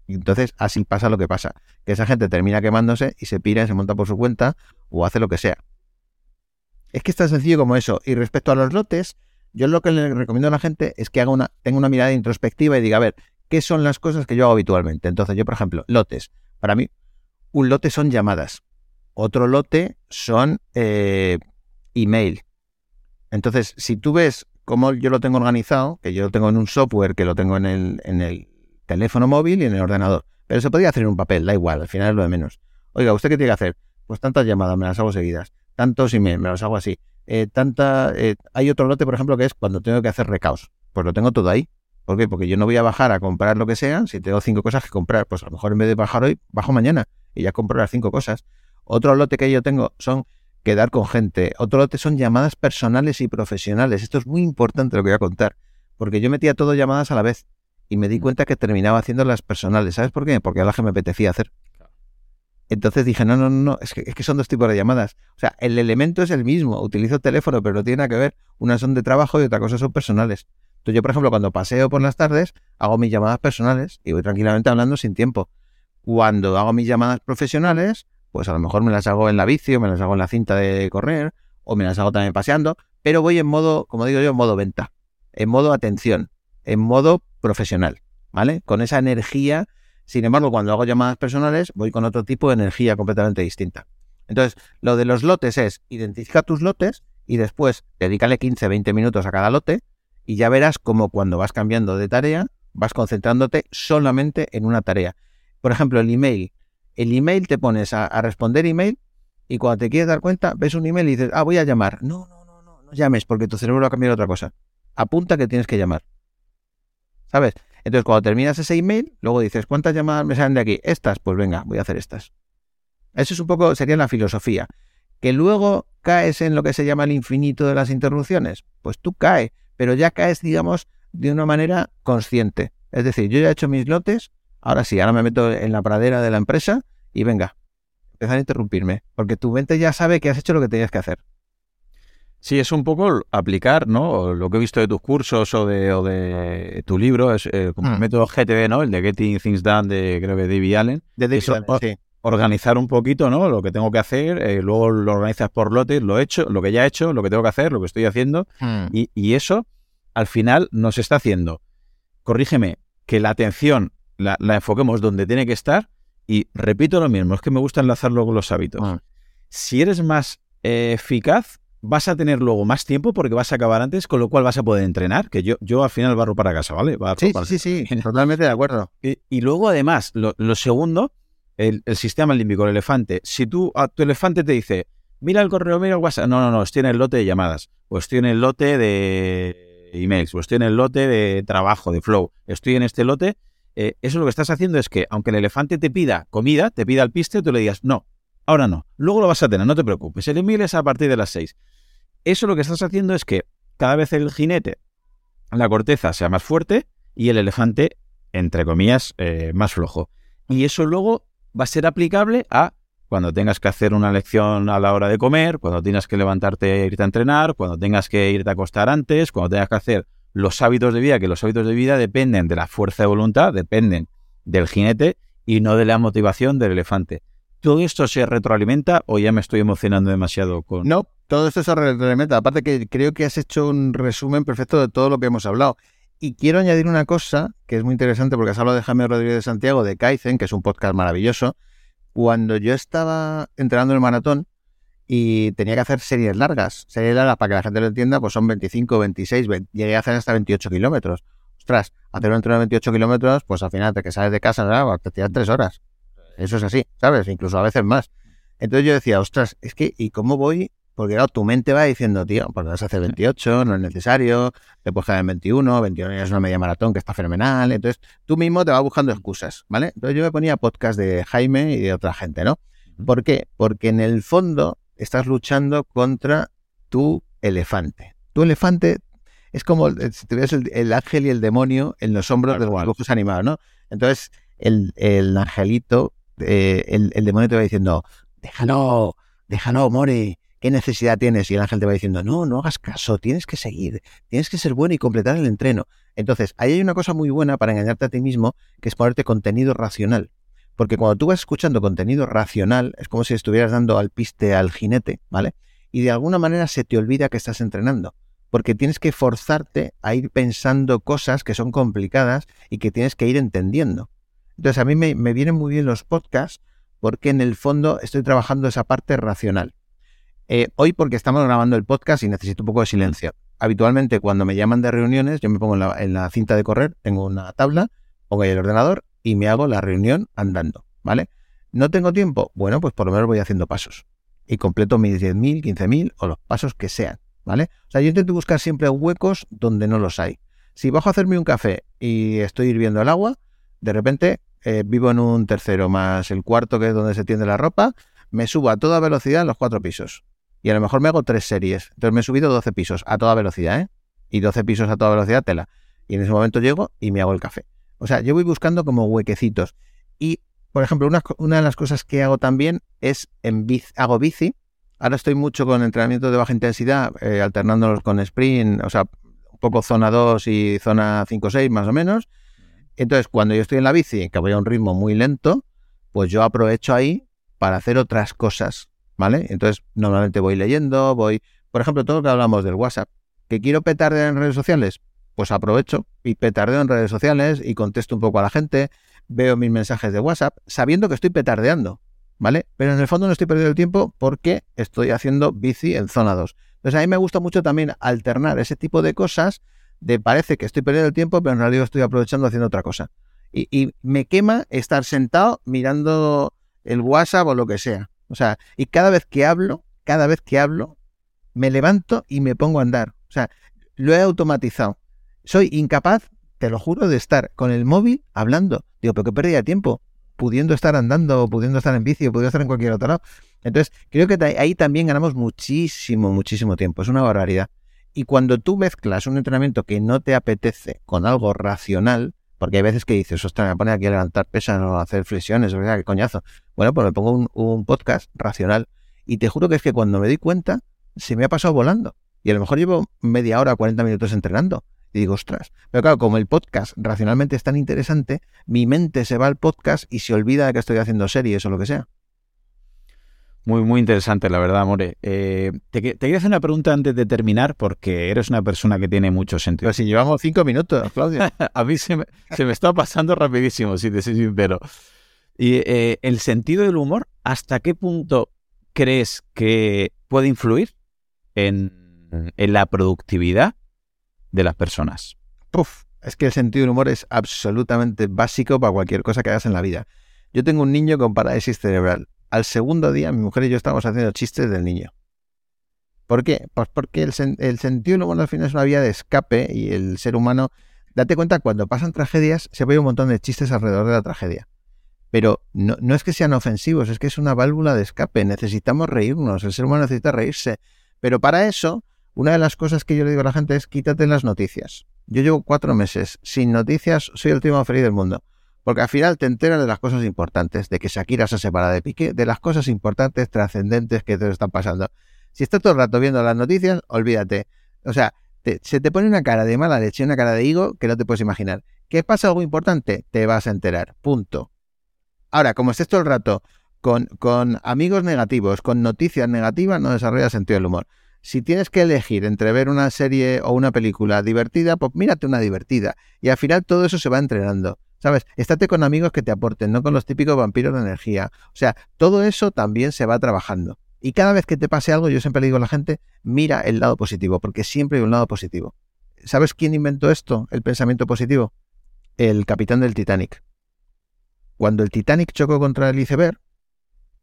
Y entonces así pasa lo que pasa, que esa gente termina quemándose y se pira y se monta por su cuenta o hace lo que sea. Es que es tan sencillo como eso. Y respecto a los lotes, yo lo que le recomiendo a la gente es que haga una, tenga una mirada introspectiva y diga, a ver, ¿qué son las cosas que yo hago habitualmente? Entonces, yo, por ejemplo, lotes. Para mí, un lote son llamadas. Otro lote son eh, email. Entonces, si tú ves cómo yo lo tengo organizado, que yo lo tengo en un software, que lo tengo en el, en el teléfono móvil y en el ordenador. Pero se podría hacer en un papel, da igual, al final es lo de menos. Oiga, ¿usted qué tiene que hacer? Pues tantas llamadas, me las hago seguidas tantos me, me los hago así. Eh, tanta, eh, hay otro lote, por ejemplo, que es cuando tengo que hacer recaos. Pues lo tengo todo ahí. ¿Por qué? Porque yo no voy a bajar a comprar lo que sea. Si tengo cinco cosas que comprar, pues a lo mejor en vez de bajar hoy, bajo mañana y ya compro las cinco cosas. Otro lote que yo tengo son quedar con gente. Otro lote son llamadas personales y profesionales. Esto es muy importante lo que voy a contar. Porque yo metía todo llamadas a la vez y me di cuenta que terminaba haciendo las personales. ¿Sabes por qué? Porque era lo que me apetecía hacer. Entonces dije, no, no, no, es que, es que son dos tipos de llamadas. O sea, el elemento es el mismo, utilizo teléfono, pero no tiene nada que ver. Una son de trabajo y otra cosa son personales. Entonces yo, por ejemplo, cuando paseo por las tardes, hago mis llamadas personales y voy tranquilamente hablando sin tiempo. Cuando hago mis llamadas profesionales, pues a lo mejor me las hago en la bici o me las hago en la cinta de correr o me las hago también paseando, pero voy en modo, como digo yo, en modo venta, en modo atención, en modo profesional, ¿vale? Con esa energía sin embargo, cuando hago llamadas personales, voy con otro tipo de energía completamente distinta. Entonces, lo de los lotes es identifica tus lotes y después dedícale 15, 20 minutos a cada lote y ya verás cómo cuando vas cambiando de tarea, vas concentrándote solamente en una tarea. Por ejemplo, el email. El email te pones a, responder email y cuando te quieres dar cuenta, ves un email y dices, ah, voy a llamar. No, no, no, no, no llames porque tu cerebro va a cambiar otra cosa. Apunta que tienes que llamar. ¿Sabes? Entonces, cuando terminas ese email, luego dices, ¿cuántas llamadas me salen de aquí? Estas, pues venga, voy a hacer estas. Eso es un poco, sería la filosofía. Que luego caes en lo que se llama el infinito de las interrupciones. Pues tú caes, pero ya caes, digamos, de una manera consciente. Es decir, yo ya he hecho mis lotes, ahora sí, ahora me meto en la pradera de la empresa y venga, empezar a interrumpirme, porque tu mente ya sabe que has hecho lo que tenías que hacer. Sí, es un poco aplicar, ¿no? Lo que he visto de tus cursos o de, o de tu libro, es eh, como el Hmm. método GTD, ¿no? El de Getting Things Done de, creo que David Allen. De David Allen, sí. Organizar un poquito, ¿no? Lo que tengo que hacer, eh, luego lo organizas por lotes, lo he hecho, lo que ya he hecho, lo que tengo que hacer, lo que estoy haciendo, Hmm. y, y eso, al final, nos está haciendo, corrígeme, que la atención la, la enfoquemos donde tiene que estar, y repito lo mismo, es que me gusta enlazarlo con los hábitos. Hmm. Si eres más eh, eficaz, vas a tener luego más tiempo porque vas a acabar antes, con lo cual vas a poder entrenar, que yo, yo al final barro para casa, ¿vale? Barro Sí, para sí, sí, sí, totalmente de acuerdo. y, y luego, además, lo, lo segundo, el, el sistema límbico, el elefante. Si tú, a tu elefante te dice, mira el correo, mira el WhatsApp. No, no, no, estoy en el lote de llamadas. O estoy en el lote de emails. O estoy en el lote de trabajo, de flow. Estoy en este lote. Eh, eso lo que estás haciendo es que, aunque el elefante te pida comida, te pida el piste, tú le digas, no, ahora no. Luego lo vas a tener, no te preocupes. El email es a partir de las 6. Eso lo que estás haciendo es que cada vez el jinete, la corteza sea más fuerte y el elefante entre comillas, eh, más flojo. Y eso luego va a ser aplicable a cuando tengas que hacer una lección a la hora de comer, cuando tengas que levantarte e irte a entrenar, cuando tengas que irte a acostar antes, cuando tengas que hacer los hábitos de vida, que los hábitos de vida dependen de la fuerza de voluntad, dependen del jinete y no de la motivación del elefante. ¿Todo esto se retroalimenta o ya me estoy emocionando demasiado con... No, todo esto se retroalimenta. Aparte que creo que has hecho un resumen perfecto de todo lo que hemos hablado. Y quiero añadir una cosa que es muy interesante porque has hablado de Jaime Rodríguez de Santiago de Kaizen, que es un podcast maravilloso. Cuando yo estaba entrenando el maratón y tenía que hacer series largas, series largas para que la gente lo entienda, pues son 25, 26, 20, llegué a hacer hasta 28 kilómetros. Ostras, hacer un entreno de 28 kilómetros, pues al final te que sales de casa, ¿verdad? te tiran tres horas. Eso es así, ¿sabes? Incluso a veces más. Entonces yo decía, ostras, es que, ¿y cómo voy? Porque claro, tu mente va diciendo, tío, pues vas a hacer 28, no es necesario, te puedes quedar en 21, 21 ya es una media maratón que está fenomenal. Entonces tú mismo te vas buscando excusas, ¿vale? Entonces yo me ponía podcast de Jaime y de otra gente, ¿no? ¿Por qué? Porque en el fondo estás luchando contra tu elefante. Tu elefante es como eh, si tuvieras el, el ángel y el demonio en los hombros de los dibujos animados, ¿no? Entonces el, el angelito, eh, el, el demonio te va diciendo, déjalo, déjalo, Mori, ¿qué necesidad tienes? Y el ángel te va diciendo, no, no hagas caso, tienes que seguir, tienes que ser bueno y completar el entreno. Entonces, ahí hay una cosa muy buena para engañarte a ti mismo, que es ponerte contenido racional. Porque cuando tú vas escuchando contenido racional, es como si estuvieras dando al piste al jinete, ¿vale? Y de alguna manera se te olvida que estás entrenando. Porque tienes que forzarte a ir pensando cosas que son complicadas y que tienes que ir entendiendo. Entonces, a mí me, vienen muy bien los podcasts porque en el fondo estoy trabajando esa parte racional. Eh, hoy porque estamos grabando el podcast y necesito un poco de silencio. Habitualmente cuando me llaman de reuniones, yo me pongo en la, en la cinta de correr, tengo una tabla, pongo ahí el ordenador y me hago la reunión andando, ¿vale? ¿No tengo tiempo? Bueno, pues por lo menos voy haciendo pasos. Y completo mis 10.000, 15.000 o los pasos que sean, ¿vale? O sea, yo intento buscar siempre huecos donde no los hay. Si bajo a hacerme un café y estoy hirviendo el agua, de repente eh, vivo en un tercero más el cuarto que es donde se tiende la ropa, me subo a toda velocidad en los cuatro pisos. Y a lo mejor me hago tres series. Entonces me he subido 12 pisos a toda velocidad, ¿eh? Y 12 pisos a toda velocidad, tela. Y en ese momento llego y me hago el café. O sea, yo voy buscando como huequecitos. Y, por ejemplo, una, de las cosas que hago también es en bici, hago bici. Ahora estoy mucho con entrenamiento de baja intensidad, eh, alternándolos con sprint, o sea, un poco zona 2 y zona 5-6 más o menos. Entonces, cuando yo estoy en la bici, que voy a un ritmo muy lento, pues yo aprovecho ahí para hacer otras cosas, ¿vale? Entonces, normalmente voy leyendo, voy, por ejemplo, todo lo que hablamos del WhatsApp, que quiero petardear en redes sociales, pues aprovecho y petardeo en redes sociales y contesto un poco a la gente, veo mis mensajes de WhatsApp, sabiendo que estoy petardeando, ¿vale? Pero en el fondo no estoy perdiendo el tiempo porque estoy haciendo bici en zona 2. Entonces, a mí me gusta mucho también alternar ese tipo de cosas de parece que estoy perdiendo el tiempo, pero en realidad estoy aprovechando haciendo otra cosa. Y, y me quema estar sentado mirando el WhatsApp o lo que sea. O sea, y cada vez que hablo, cada vez que hablo, me levanto y me pongo a andar. O sea, lo he automatizado. Soy incapaz, te lo juro, de estar con el móvil hablando. Digo, pero qué pérdida de tiempo, pudiendo estar andando, pudiendo estar en bici, pudiendo estar en cualquier otro lado. Entonces, creo que ahí también ganamos muchísimo, muchísimo tiempo. Es una barbaridad. Y cuando tú mezclas un entrenamiento que no te apetece con algo racional, Porque hay veces que dices, ostras, me pone aquí a levantar pesas o a hacer flexiones, o sea, qué coñazo. Bueno, pues me pongo un, un podcast racional y te juro que es que cuando me doy cuenta, se me ha pasado volando. Y a lo mejor llevo media hora, 40 minutos entrenando. Y digo, ostras. Pero claro, como el podcast racionalmente es tan interesante, mi mente se va al podcast y se olvida de que estoy haciendo series o lo que sea. Muy, muy interesante, la verdad, More. Eh, te, te, quería hacer una pregunta antes de terminar, porque eres una persona que tiene mucho sentido. Pero si llevamos cinco minutos, Claudio. a mí se me, se me, está pasando rapidísimo, si te soy sincero. Y eh, el sentido del humor, ¿hasta qué punto crees que puede influir en, en la productividad de las personas? Puf, es que el sentido del humor es absolutamente básico para cualquier cosa que hagas en la vida. Yo tengo un niño con parálisis cerebral al segundo día mi mujer y yo estábamos haciendo chistes del niño. ¿Por qué? Pues porque el, el sentido del humor al final es una vía de escape y el ser humano, date cuenta, cuando pasan tragedias se ve un montón de chistes alrededor de la tragedia. Pero no, no es que sean ofensivos, es que es una válvula de escape. Necesitamos reírnos, el ser humano necesita reírse. Pero para eso, una de las cosas que yo le digo a la gente es quítate las noticias. Yo llevo cuatro meses sin noticias, soy el último feliz del mundo. Porque al final te enteras de las cosas importantes, de que Shakira se separa de Piqué, de las cosas importantes, trascendentes que te están pasando. Si estás todo el rato viendo las noticias, olvídate. O sea, te, se te pone una cara de mala leche, una cara de higo que no te puedes imaginar. ¿Qué pasa algo importante? Te vas a enterar. Punto. Ahora, como estés todo el rato con, con amigos negativos, con noticias negativas, no desarrollas sentido del humor. Si tienes que elegir entre ver una serie o una película divertida, pues mírate una divertida. Y al final todo eso se va entrenando. ¿Sabes? Estate con amigos que te aporten, no con los típicos vampiros de energía. O sea, todo eso también se va trabajando. Y cada vez que te pase algo, yo siempre le digo a la gente, mira el lado positivo, porque siempre hay un lado positivo. ¿Sabes quién inventó esto, el pensamiento positivo? El capitán del Titanic. Cuando el Titanic chocó contra el iceberg,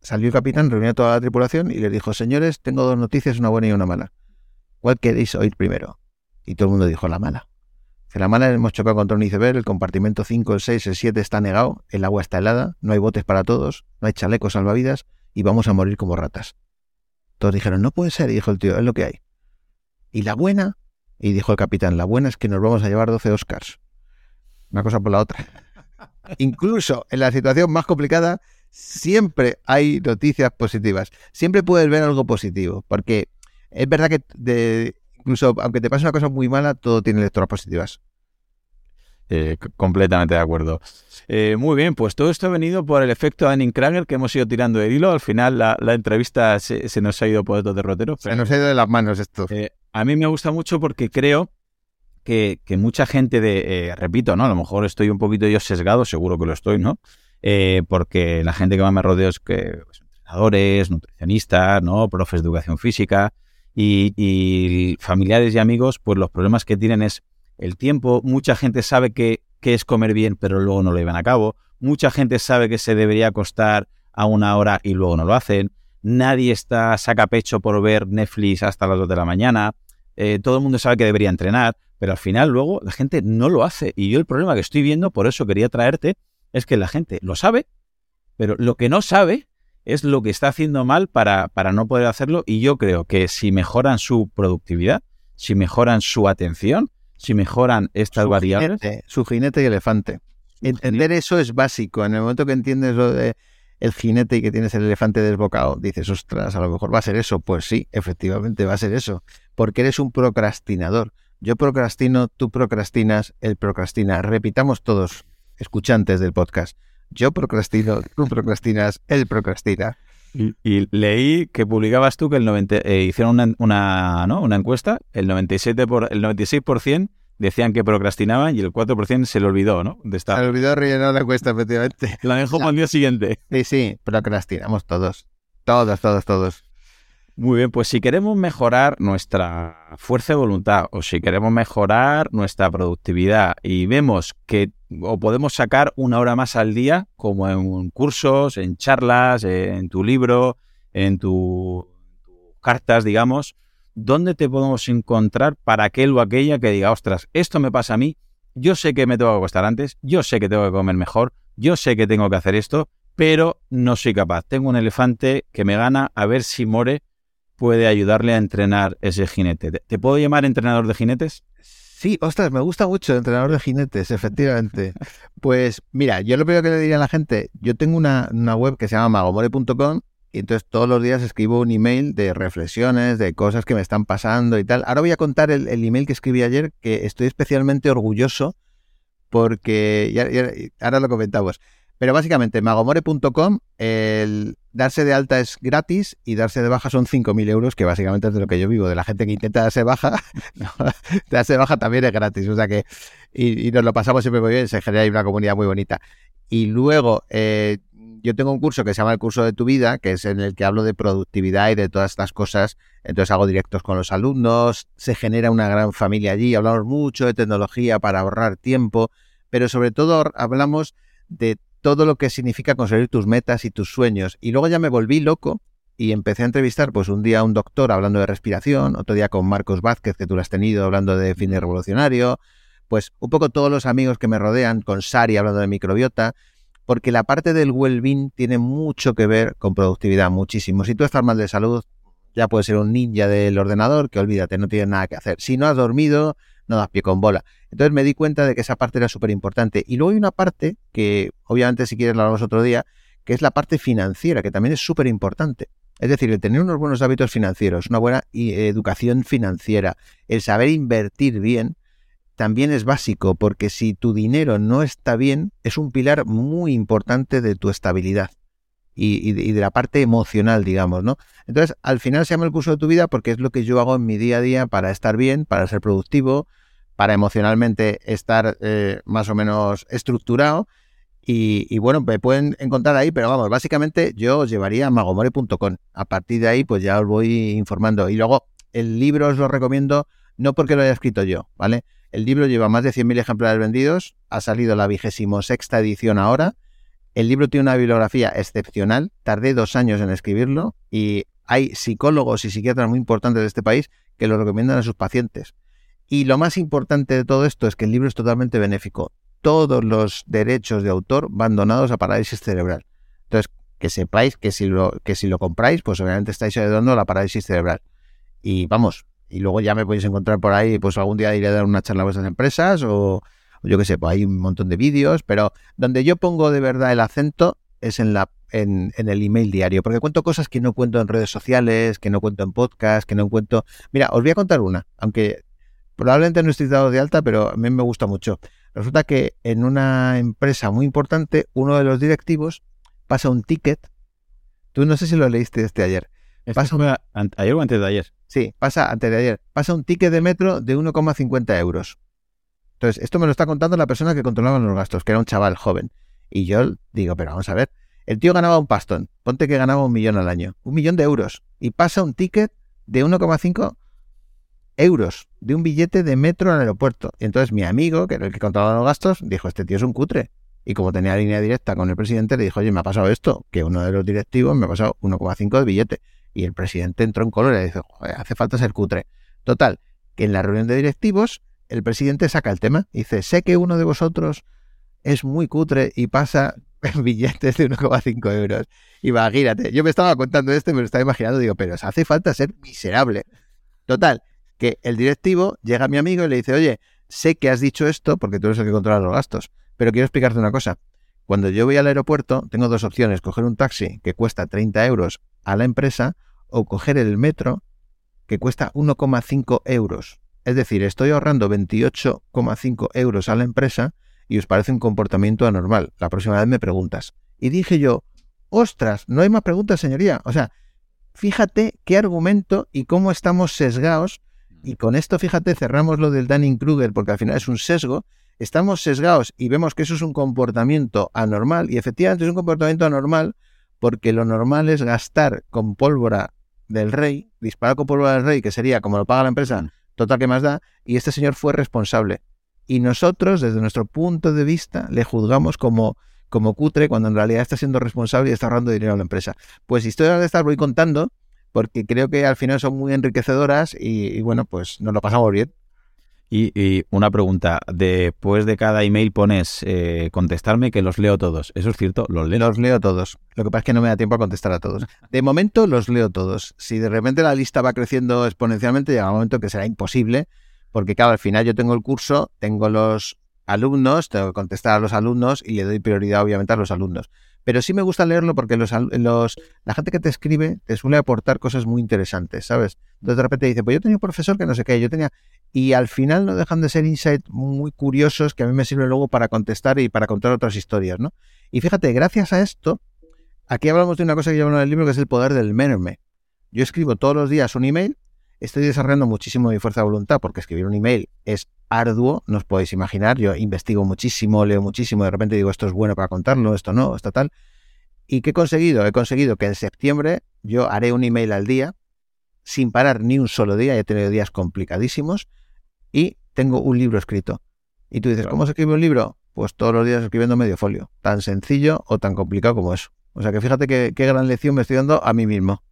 salió el capitán, reunió a toda la tripulación y les dijo, señores, tengo dos noticias, una buena y una mala. ¿Cuál queréis oír primero? Y todo el mundo dijo la mala. La mala hemos chocado contra un iceberg, el compartimento 5, el 6, el 7 está negado, el agua está helada, no hay botes para todos, no hay chalecos salvavidas y vamos a morir como ratas. Todos dijeron, no puede ser, y dijo el tío, es lo que hay. ¿Y la buena? Y dijo el capitán, la buena es que nos vamos a llevar 12 Oscars. Una cosa por la otra. Incluso en la situación más complicada, siempre hay noticias positivas. Siempre puedes ver algo positivo, porque es verdad que de, incluso aunque te pase una cosa muy mala, todo tiene lecturas positivas. Eh, completamente de acuerdo. Eh, muy bien, pues todo esto ha venido por el efecto Anning-Krager que hemos ido tirando de hilo. Al final la, la entrevista se, se, nos ha ido por otro derrotero. Se nos ha ido de las manos esto. Eh, a mí me gusta mucho porque creo que, que mucha gente de, eh, repito, ¿no? A lo mejor estoy un poquito yo sesgado, seguro que lo estoy, ¿no? Eh, porque la gente que más me rodeo es que pues, entrenadores, nutricionistas, ¿no? Profes de educación física y, y, familiares y amigos, pues los problemas que tienen es el tiempo. Mucha gente sabe que, es comer bien, pero luego no lo llevan a cabo. Mucha gente sabe que se debería acostar a una hora y luego no lo hacen. Nadie está saca pecho por ver Netflix hasta las 2 de la mañana. Eh, todo el mundo sabe que debería entrenar, pero al final luego la gente no lo hace. Y yo el problema que estoy viendo, por eso quería traerte, es que la gente lo sabe, pero lo que no sabe es lo que está haciendo mal para, para no poder hacerlo y yo creo que si mejoran su productividad, si mejoran su atención, si mejoran estas su variables... Jinete, su jinete y elefante. Entender eso es básico. En el momento que entiendes lo de el jinete y que tienes el elefante desbocado, dices, ostras, a lo mejor va a ser eso. Pues sí, efectivamente va a ser eso. Porque eres un procrastinador. Yo procrastino, tú procrastinas, él procrastina. Repitamos todos, escuchantes del podcast. Yo procrastino, tú procrastinas, él procrastina. Y, y, leí que publicabas tú que el 90, eh, hicieron una, una, ¿no? una encuesta, el 97 por, el 96% decían que procrastinaban y el 4% se le olvidó, ¿no? De estar. Se le olvidó rellenar la encuesta, efectivamente. La dejó para el día siguiente. Sí, sí, procrastinamos todos. Todos, todos, todos. Muy bien, pues si queremos mejorar nuestra fuerza de voluntad o si queremos mejorar nuestra productividad y vemos que o podemos sacar una hora más al día, como en cursos, en charlas, en tu libro, en tus tu cartas, digamos, ¿dónde te podemos encontrar para aquel o aquella que diga, ostras, esto me pasa a mí, yo sé que me tengo que acostar antes, yo sé que tengo que comer mejor, yo sé que tengo que hacer esto, pero no soy capaz. Tengo un elefante que me gana, a ver si More puede ayudarle a entrenar ese jinete. ¿Te puedo llamar entrenador de jinetes? Sí, ostras, me gusta mucho entrenador de jinetes, efectivamente. Pues mira, yo lo primero que le diría a la gente, yo tengo una, web que se llama magomore.com y entonces todos los días escribo un email de reflexiones, de cosas que me están pasando y tal. Ahora voy a contar el, email que escribí ayer, que estoy especialmente orgulloso porque, ahora lo comentamos, pero básicamente magomore.com, el darse de alta es gratis y darse de baja son 5.000 euros, que básicamente es de lo que yo vivo, de la gente que intenta darse baja, darse baja también es gratis, o sea que, y, nos lo pasamos siempre muy bien, se genera ahí una comunidad muy bonita. Y luego, eh, yo tengo un curso que se llama el curso de tu vida, que es en el que hablo de productividad y de todas estas cosas. Entonces hago directos con los alumnos, se genera una gran familia allí, hablamos mucho de tecnología para ahorrar tiempo, pero sobre todo hablamos de todo lo que significa conseguir tus metas y tus sueños. Y luego ya me volví loco y empecé a entrevistar pues un día a un doctor hablando de respiración, otro día con Marcos Vázquez, que tú lo has tenido hablando de fin revolucionario, pues un poco todos los amigos que me rodean, con Sari hablando de microbiota, porque la parte del well-being tiene mucho que ver con productividad, muchísimo. Si tú estás mal de salud, ya puedes ser un ninja del ordenador, que olvídate, no tienes nada que hacer. Si no has dormido, no das pie con bola. Entonces me di cuenta de que esa parte era súper importante. Y luego hay una parte que, obviamente, si quieres la hablamos otro día, que es la parte financiera, que también es súper importante. Es decir, el tener unos buenos hábitos financieros, una buena educación financiera, el saber invertir bien, también es básico, porque si tu dinero no está bien, es un pilar muy importante de tu estabilidad y, de, la parte emocional, digamos, ¿no? Entonces, al final se llama el curso de tu vida porque es lo que yo hago en mi día a día para estar bien, para ser productivo, para emocionalmente estar eh, más o menos estructurado. Y, bueno, me pueden encontrar ahí, pero vamos, básicamente yo os llevaría a magomore.com. A partir de ahí, pues ya os voy informando. Y luego, el libro os lo recomiendo no porque lo haya escrito yo, ¿vale? El libro lleva más de 100.000 ejemplares vendidos, ha salido la vigésimo sexta edición ahora. El libro tiene una bibliografía excepcional, tardé dos años en escribirlo y hay psicólogos y psiquiatras muy importantes de este país que lo recomiendan a sus pacientes. Y lo más importante de todo esto es que el libro es totalmente benéfico. Todos los derechos de autor van donados a parálisis cerebral. Entonces, que sepáis que si lo, que si lo compráis, pues obviamente estáis ayudando a la parálisis cerebral. Y vamos, y luego ya me podéis encontrar por ahí, pues algún día iré a dar una charla a vuestras empresas o, yo qué sé, pues hay un montón de vídeos, pero donde yo pongo de verdad el acento es en la en, en, el email diario, porque cuento cosas que no cuento en redes sociales, que no cuento en podcast, que no cuento... Mira, os voy a contar una, aunque probablemente no estoy dado de alta, pero a mí me gusta mucho. Resulta que en una empresa muy importante, uno de los directivos pasa un ticket. Tú no sé si lo leíste este ayer. Pasa ayer o antes de ayer. Sí, pasa antes de ayer. Pasa un ticket de metro de 1,50 euros. Entonces, esto me lo está contando la persona que controlaba los gastos, que era un chaval joven. Y yo digo, pero vamos a ver. El tío ganaba un pastón. Ponte que ganaba un millón al año. Un millón de euros. Y pasa un ticket de 1,5 euros de un billete de metro al aeropuerto. Y entonces mi amigo, que era el que controlaba los gastos, dijo, este tío es un cutre. Y como tenía línea directa con el presidente, le dijo, oye, me ha pasado esto, que uno de los directivos me ha pasado 1,5 de billete. Y el presidente entró en color y dice, hace falta ser cutre. Total, que en la reunión de directivos, el presidente saca el tema y dice, sé que uno de vosotros es muy cutre y pasa billetes de 1,5 euros. Y imagínate, yo me estaba contando esto y me lo estaba imaginando, digo, pero hace falta ser miserable. Total, que el directivo llega a mi amigo y le dice, oye, sé que has dicho esto porque tú eres el que controla los gastos, pero quiero explicarte una cosa. Cuando yo voy al aeropuerto, tengo dos opciones, coger un taxi que cuesta 30 euros a la empresa o coger el metro que cuesta 1,5 euros. Es decir, estoy ahorrando 28,5 euros a la empresa y os parece un comportamiento anormal. La próxima vez me preguntas. Y dije yo, ostras, no hay más preguntas, señoría. O sea, fíjate qué argumento y cómo estamos sesgados. Y con esto, fíjate, cerramos lo del Dunning-Kruger porque al final es un sesgo. Estamos sesgados y vemos que eso es un comportamiento anormal y efectivamente es un comportamiento anormal porque lo normal es gastar con pólvora del rey, disparar con pólvora del rey, que sería como lo paga la empresa, mm. total que más da, y este señor fue responsable. Y nosotros, desde nuestro punto de vista, le juzgamos como, como cutre cuando en realidad está siendo responsable y está ahorrando dinero a la empresa. Pues historias de estas voy contando porque creo que al final son muy enriquecedoras y, y bueno, pues nos lo pasamos bien. Y, una pregunta, después de cada email pones eh, contestarme que los leo todos. ¿Eso es cierto? ¿Los leo? Los leo todos. Lo que pasa es que no me da tiempo a contestar a todos. De momento los leo todos. Si de repente la lista va creciendo exponencialmente, llega un momento que será imposible, porque claro, al final yo tengo el curso, tengo los alumnos, tengo que contestar a los alumnos y le doy prioridad obviamente a los alumnos. Pero sí me gusta leerlo porque los, los, la gente que te escribe te suele aportar cosas muy interesantes, ¿sabes? Entonces de repente dice, pues yo tenía un profesor que no sé qué, yo tenía... Y al final no dejan de ser insights muy curiosos que a mí me sirven luego para contestar y para contar otras historias, ¿no? Y fíjate, gracias a esto, aquí hablamos de una cosa que llevan en el libro que es el poder del meme. Yo escribo todos los días un email, estoy desarrollando muchísimo mi fuerza de voluntad porque escribir un email es arduo, no os podéis imaginar. Yo investigo muchísimo, leo muchísimo, de repente digo esto es bueno para contarlo, esto no, esto tal. ¿Y qué he conseguido? He conseguido que en septiembre yo haré un email al día, sin parar ni un solo día, he tenido días complicadísimos, y tengo un libro escrito. Y tú dices, ¿cómo se escribe un libro? Pues todos los días escribiendo medio folio. Tan sencillo o tan complicado como eso. O sea que fíjate qué, qué gran lección me estoy dando a mí mismo.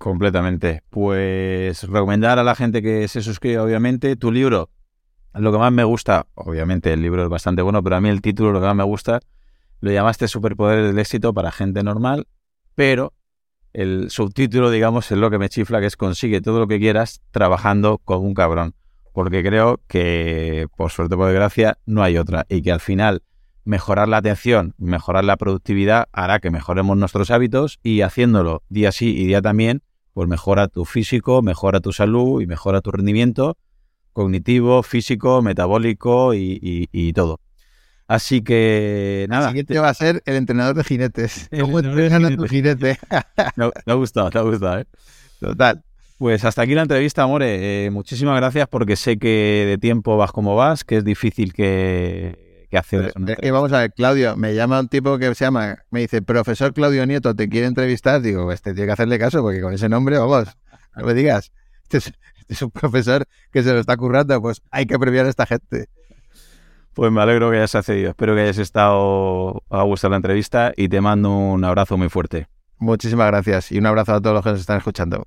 Completamente. Pues recomendar a la gente que se suscriba, obviamente, tu libro lo que más me gusta, obviamente el libro es bastante bueno, pero a mí el título, lo que más me gusta, lo llamaste Superpoder del éxito para gente normal, pero el subtítulo, digamos, es lo que me chifla, que es consigue todo lo que quieras trabajando con un cabrón. Porque creo que, por suerte por desgracia, no hay otra. Y que al final mejorar la atención, mejorar la productividad hará que mejoremos nuestros hábitos y haciéndolo día sí y día también, pues mejora tu físico, mejora tu salud y mejora tu rendimiento cognitivo, físico, metabólico y, todo. Así que nada. El siguiente va a ser el entrenador de jinetes. ¿Cómo entrenas tu jinete? me ha gustado, me ha gustado, ¿eh? Total. Pues hasta aquí la entrevista, Amore. Eh, muchísimas gracias porque sé que de tiempo vas como vas, que es difícil que, que hacer vamos a ver, Claudio, me llama un tipo que se llama, me dice, profesor Claudio Nieto, ¿te quiere entrevistar? Digo, este tiene que hacerle caso porque con ese nombre, vamos, no me digas. Este es, es un profesor que se lo está currando, pues hay que premiar a esta gente. Pues me alegro que hayas accedido. Espero que hayas estado a gusto la entrevista y te mando un abrazo muy fuerte. Muchísimas gracias y un abrazo a todos los que nos están escuchando.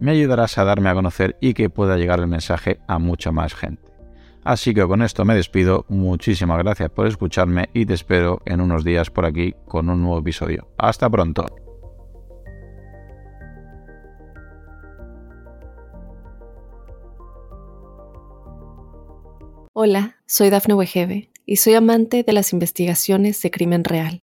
Me ayudarás a darme a conocer y que pueda llegar el mensaje a mucha más gente. Así que con esto me despido, muchísimas gracias por escucharme y te espero en unos días por aquí con un nuevo episodio. Hasta pronto. Hola, soy Dafne Wegebe y soy amante de las investigaciones de crimen real.